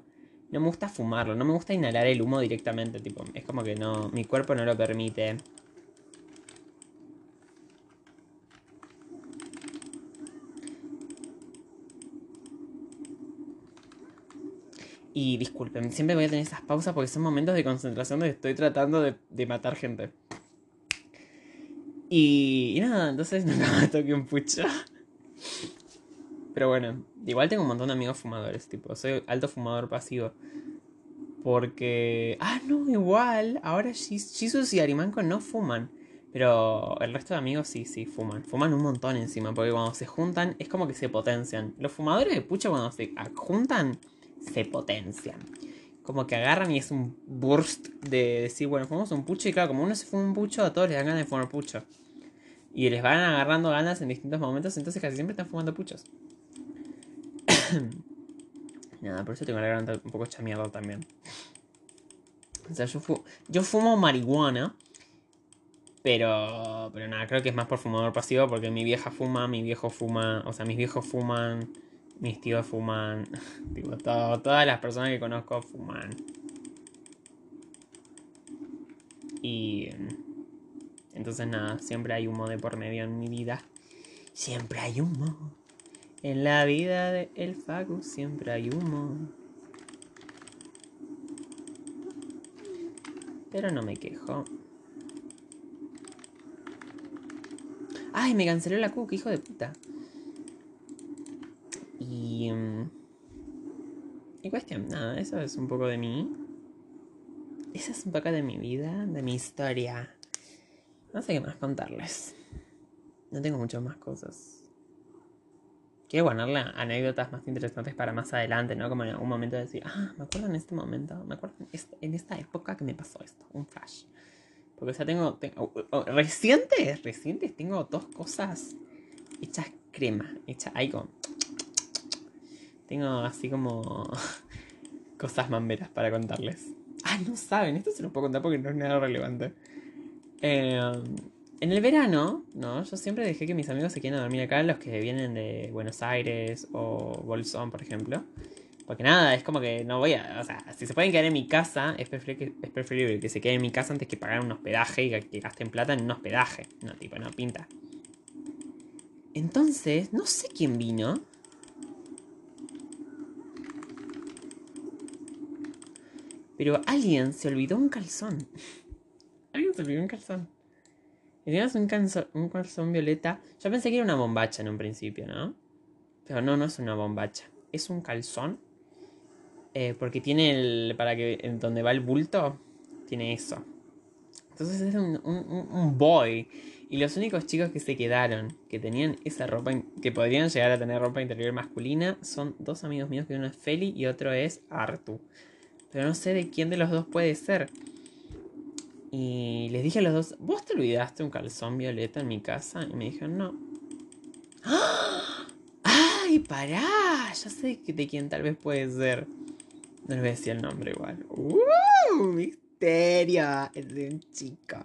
no me gusta fumarlo. No me gusta inhalar el humo directamente. Tipo, es como que no. Mi cuerpo no lo permite. Y disculpen, siempre voy a tener esas pausas porque son momentos de concentración donde estoy tratando de, matar gente. Y, nada, entonces nunca me toqué un pucho. Pero bueno, igual tengo un montón de amigos fumadores, tipo, soy alto fumador pasivo. Porque. Ah, no, igual. Ahora Jesus y Arimanco no fuman. Pero el resto de amigos sí, sí, fuman. Fuman un montón encima. Porque cuando se juntan es como que se potencian. Los fumadores de pucho cuando se juntan se potencian. Como que agarran y es un burst de decir, bueno, fumamos un pucho y claro, como uno se fuma un pucho, a todos les dan ganas de fumar pucho. Y les van agarrando ganas en distintos momentos, entonces casi siempre están fumando puchos. Nada, por eso tengo la garganta un poco chameada también. O sea, yo, yo fumo marihuana. Pero, pero nada, creo que es más por fumador pasivo porque mi vieja fuma, mi viejo fuma, o sea, mis viejos fuman, mis tíos fuman. Digo, todas las personas que conozco fuman. Y. Entonces, nada, siempre hay humo de por medio en mi vida. Siempre hay humo. En la vida de El Facu siempre hay humo. Pero no me quejo. Ay, me canceló la cook, hijo de puta. Y. Mm, cuestión, nada, eso es un poco de mí. Esa es un poco de mi vida, de mi historia. No sé qué más contarles. No tengo muchas más cosas. Quiero guardarle anécdotas más interesantes para más adelante, ¿no? Como en algún momento decir, ah, me acuerdo en este momento, me acuerdo en, esta época que me pasó esto, un flash. Porque, sea, tengo, tengo recientes, recientes, tengo dos cosas hechas crema, hechas ahí con tengo así como cosas mamberas para contarles. Ah, no saben, esto se los puedo contar porque no es nada relevante. Em, en el verano, ¿no? Yo siempre dejé que mis amigos se quieran dormir acá, los que vienen de Buenos Aires o Bolsón, por ejemplo. Porque nada, es como que no voy a. O sea, si se pueden quedar en mi casa, es preferible que, es preferible que se queden en mi casa antes que pagar un hospedaje y que gasten plata en un hospedaje. No, tipo, no pinta. Entonces, no sé quién vino. Pero alguien se olvidó un calzón. alguien se olvidó un calzón. Y tenías un, calzón, un calzón violeta. Yo pensé que era una bombacha en un principio, ¿no? Pero no, no es una bombacha. Es un calzón. Eh, porque tiene el. Para que. En donde va el bulto. Tiene eso. Entonces es un, un, un boy. Y los únicos chicos que se quedaron, que tenían esa ropa, que podrían llegar a tener ropa interior masculina, son dos amigos míos, que uno es Feli y otro es Artu. Pero no sé de quién de los dos puede ser. Y les dije a los dos, ¿vos te olvidaste un calzón violeta en mi casa? Y me dijeron, no. ¡Ah! ¡Ay, pará! Ya sé de quién tal vez puede ser. No les voy a decir el nombre igual. ¡Uh! ¡Misterio! Es de un chico.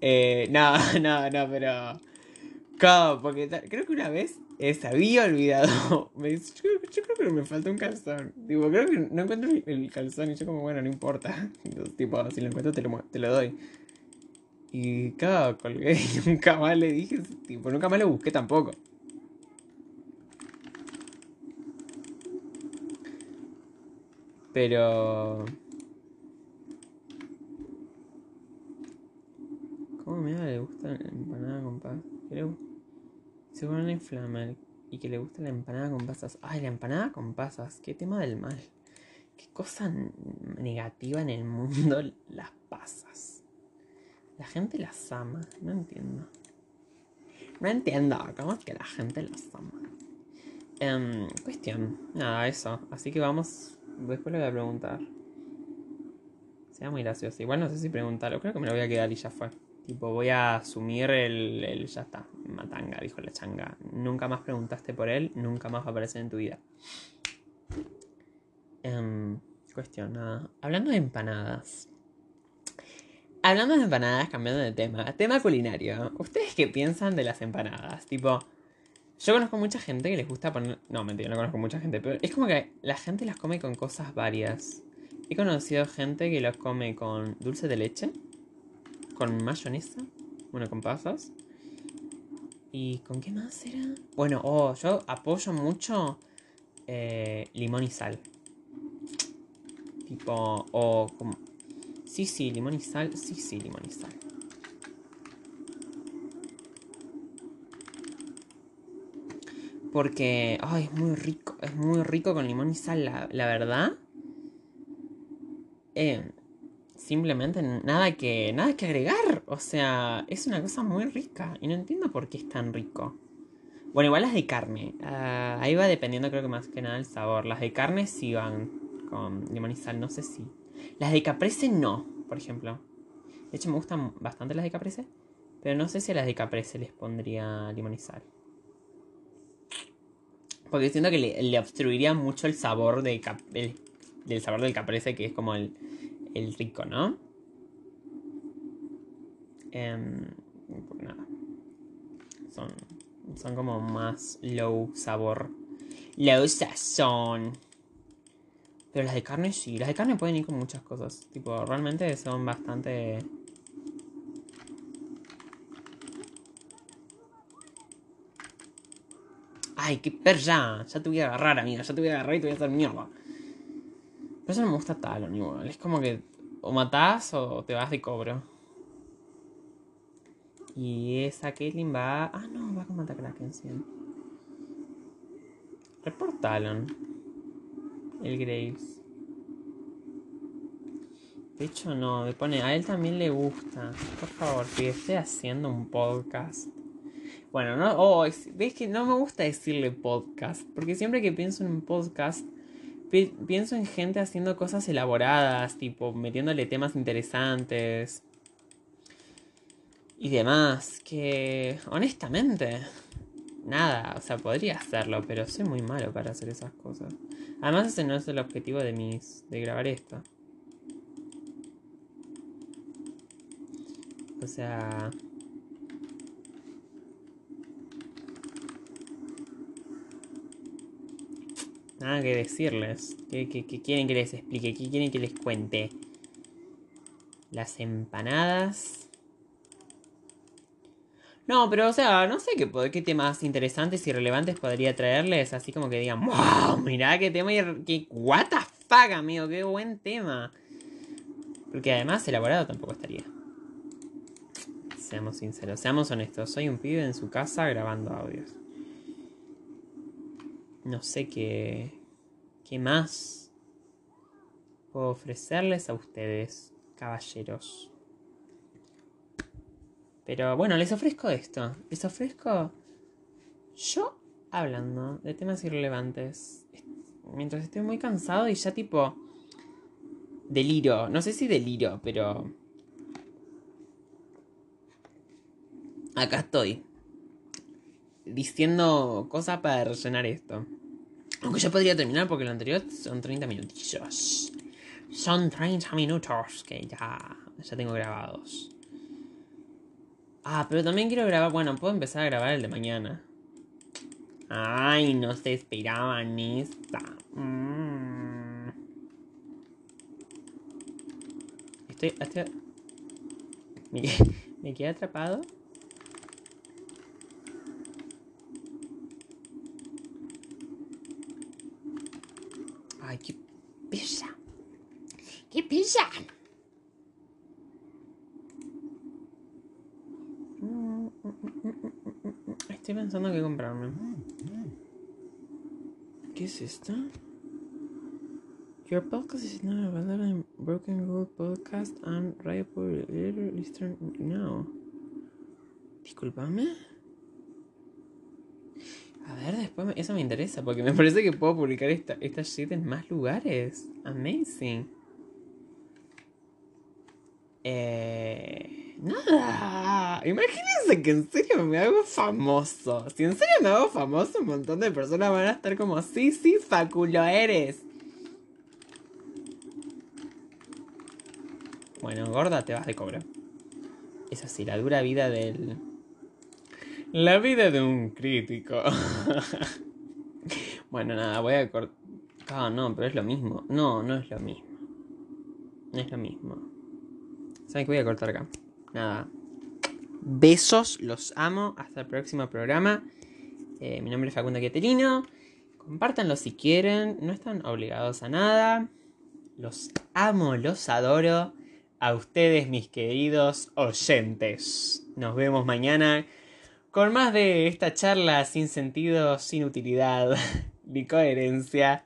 Eh, no, no, no, pero. ¿Cómo? Porque creo que una vez se había olvidado. Me dice, yo, yo, creo que me falta un calzón. Digo, creo que no encuentro el, calzón. Y yo, como, bueno, no importa. Entonces, tipo, si lo encuentro, te lo, te lo doy. Y claro, colgué y nunca más le dije. Tipo, nunca más lo busqué tampoco. Pero. ¿Cómo me le gusta empanada con pasas? Seguro no inflama y que le gusta la empanada con pasas. Ay, la empanada con pasas, qué tema del mal. Qué cosa negativa en el mundo las pasas. La gente las ama, no entiendo. No entiendo, ¿cómo es que la gente las ama? Um, cuestión, nada, eso. Así que vamos, después le voy a preguntar. Sea muy gracioso. Igual no sé si preguntarlo, creo que me lo voy a quedar y ya fue. Tipo, voy a asumir el, el, Ya está, matanga, dijo la changa. Nunca más preguntaste por él, nunca más va a aparecer en tu vida. Um. Hablando de empanadas. Hablando de empanadas, cambiando de tema. Tema culinario. ¿Ustedes qué piensan de las empanadas? Tipo, yo conozco mucha gente que les gusta poner. No, mentira, no conozco mucha gente, pero es como que la gente las come con cosas varias. He conocido gente que las come con dulce de leche con mayonesa, bueno, con pasas. ¿Y con qué más era? Bueno, oh, yo apoyo mucho eh, limón y sal. Tipo, o como... Sí, sí, limón y sal. Sí, sí, limón y sal. Porque, ay, es muy rico. Es muy rico con limón y sal, la, la verdad. Eh, simplemente nada que, nada que agregar. O sea, es una cosa muy rica y no entiendo por qué es tan rico. Bueno, igual las de carne. Uh, ahí va dependiendo creo que más que nada el sabor. Las de carne sí van con limón y sal, no sé si. Las de caprese no, por ejemplo. De hecho me gustan bastante las de caprese. Pero no sé si a las de caprese les pondría limón y sal. Porque siento que le, le obstruiría mucho el sabor de el, del sabor del caprese, que es como el, el rico, ¿no? Eh, pues nada. Son, son como más low sabor. Low sazón. Pero las de carne sí. Las de carne pueden ir con muchas cosas. Tipo, realmente son bastante... Ay, qué perra. Ya te voy a agarrar, amiga. Ya te voy a agarrar y te voy a hacer mierda. Pero eso no me gusta Talon igual. Es como que o matás o te vas de cobro. Y esa Caitlyn va. Ah, no, va con Matakraken, sí. Report Talon. El Graves. De hecho, no, me pone. A él también le gusta. Por favor, que esté haciendo un podcast. Bueno, no. Oh, ves que no me gusta decirle podcast. Porque siempre que pienso en un podcast pienso en gente haciendo cosas elaboradas, tipo metiéndole temas interesantes y demás, que honestamente, nada, o sea, podría hacerlo, pero soy muy malo para hacer esas cosas. Además ese no es el objetivo de mis de grabar esto. O sea, Nada que decirles. ¿Qué, quieren que les explique? ¿Qué quieren que les cuente? Las empanadas. No, pero o sea, no sé qué, qué temas interesantes y relevantes podría traerles. Así como que digan, wow, mirá qué tema y qué what the amigo, qué buen tema. Porque además elaborado tampoco estaría. Seamos sinceros, seamos honestos. Soy un pibe en su casa grabando audios. No sé qué. ¿Qué más puedo ofrecerles a ustedes, caballeros? Pero bueno, les ofrezco esto. Les ofrezco yo hablando de temas irrelevantes. Mientras estoy muy cansado y ya tipo... Deliro. No sé si deliro, pero... Acá estoy. Diciendo cosas para rellenar esto. Aunque ya podría terminar porque lo anterior son 30 minutillos. Son 30 minutos que ya, ya tengo grabados. Ah, pero también quiero grabar. Bueno, puedo empezar a grabar el de mañana. Ay, no se esperaban esta. Mm. Estoy, estoy... Me, me quedé atrapado. Ay, qué pesa. ¡Qué pesa! Estoy pensando qué comprarme. ¿Qué es esto? Your podcast is not available in Broken Rule Podcast and Radio Eastern No. Disculpame. A ver, después me- eso me interesa porque me parece que puedo publicar esta, esta shit en más lugares. Amazing. Eh, nada. Imagínense que en serio me hago famoso. Si en serio me hago famoso, un montón de personas van a estar como, sí, sí, Faculo eres. Bueno, gorda, te vas de cobro. Es así, la dura vida del... La vida de un crítico. bueno, nada, voy a cortar... Ah, no, pero es lo mismo. No, no es lo mismo. No es lo mismo. ¿Saben qué voy a cortar acá? Nada. Besos, los amo. Hasta el próximo programa. Eh, mi nombre es Facundo Quieterino. Compártanlo si quieren. No están obligados a nada. Los amo, los adoro. A ustedes, mis queridos oyentes. Nos vemos mañana con más de esta charla sin sentido, sin utilidad, ni coherencia.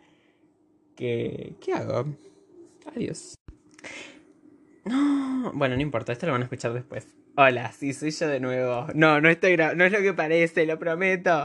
¿Qué, ¿Qué hago? Adiós. No, bueno, no importa, esto lo van a escuchar después. Hola, sí, soy yo de nuevo. No, no estoy no es lo que parece, lo prometo.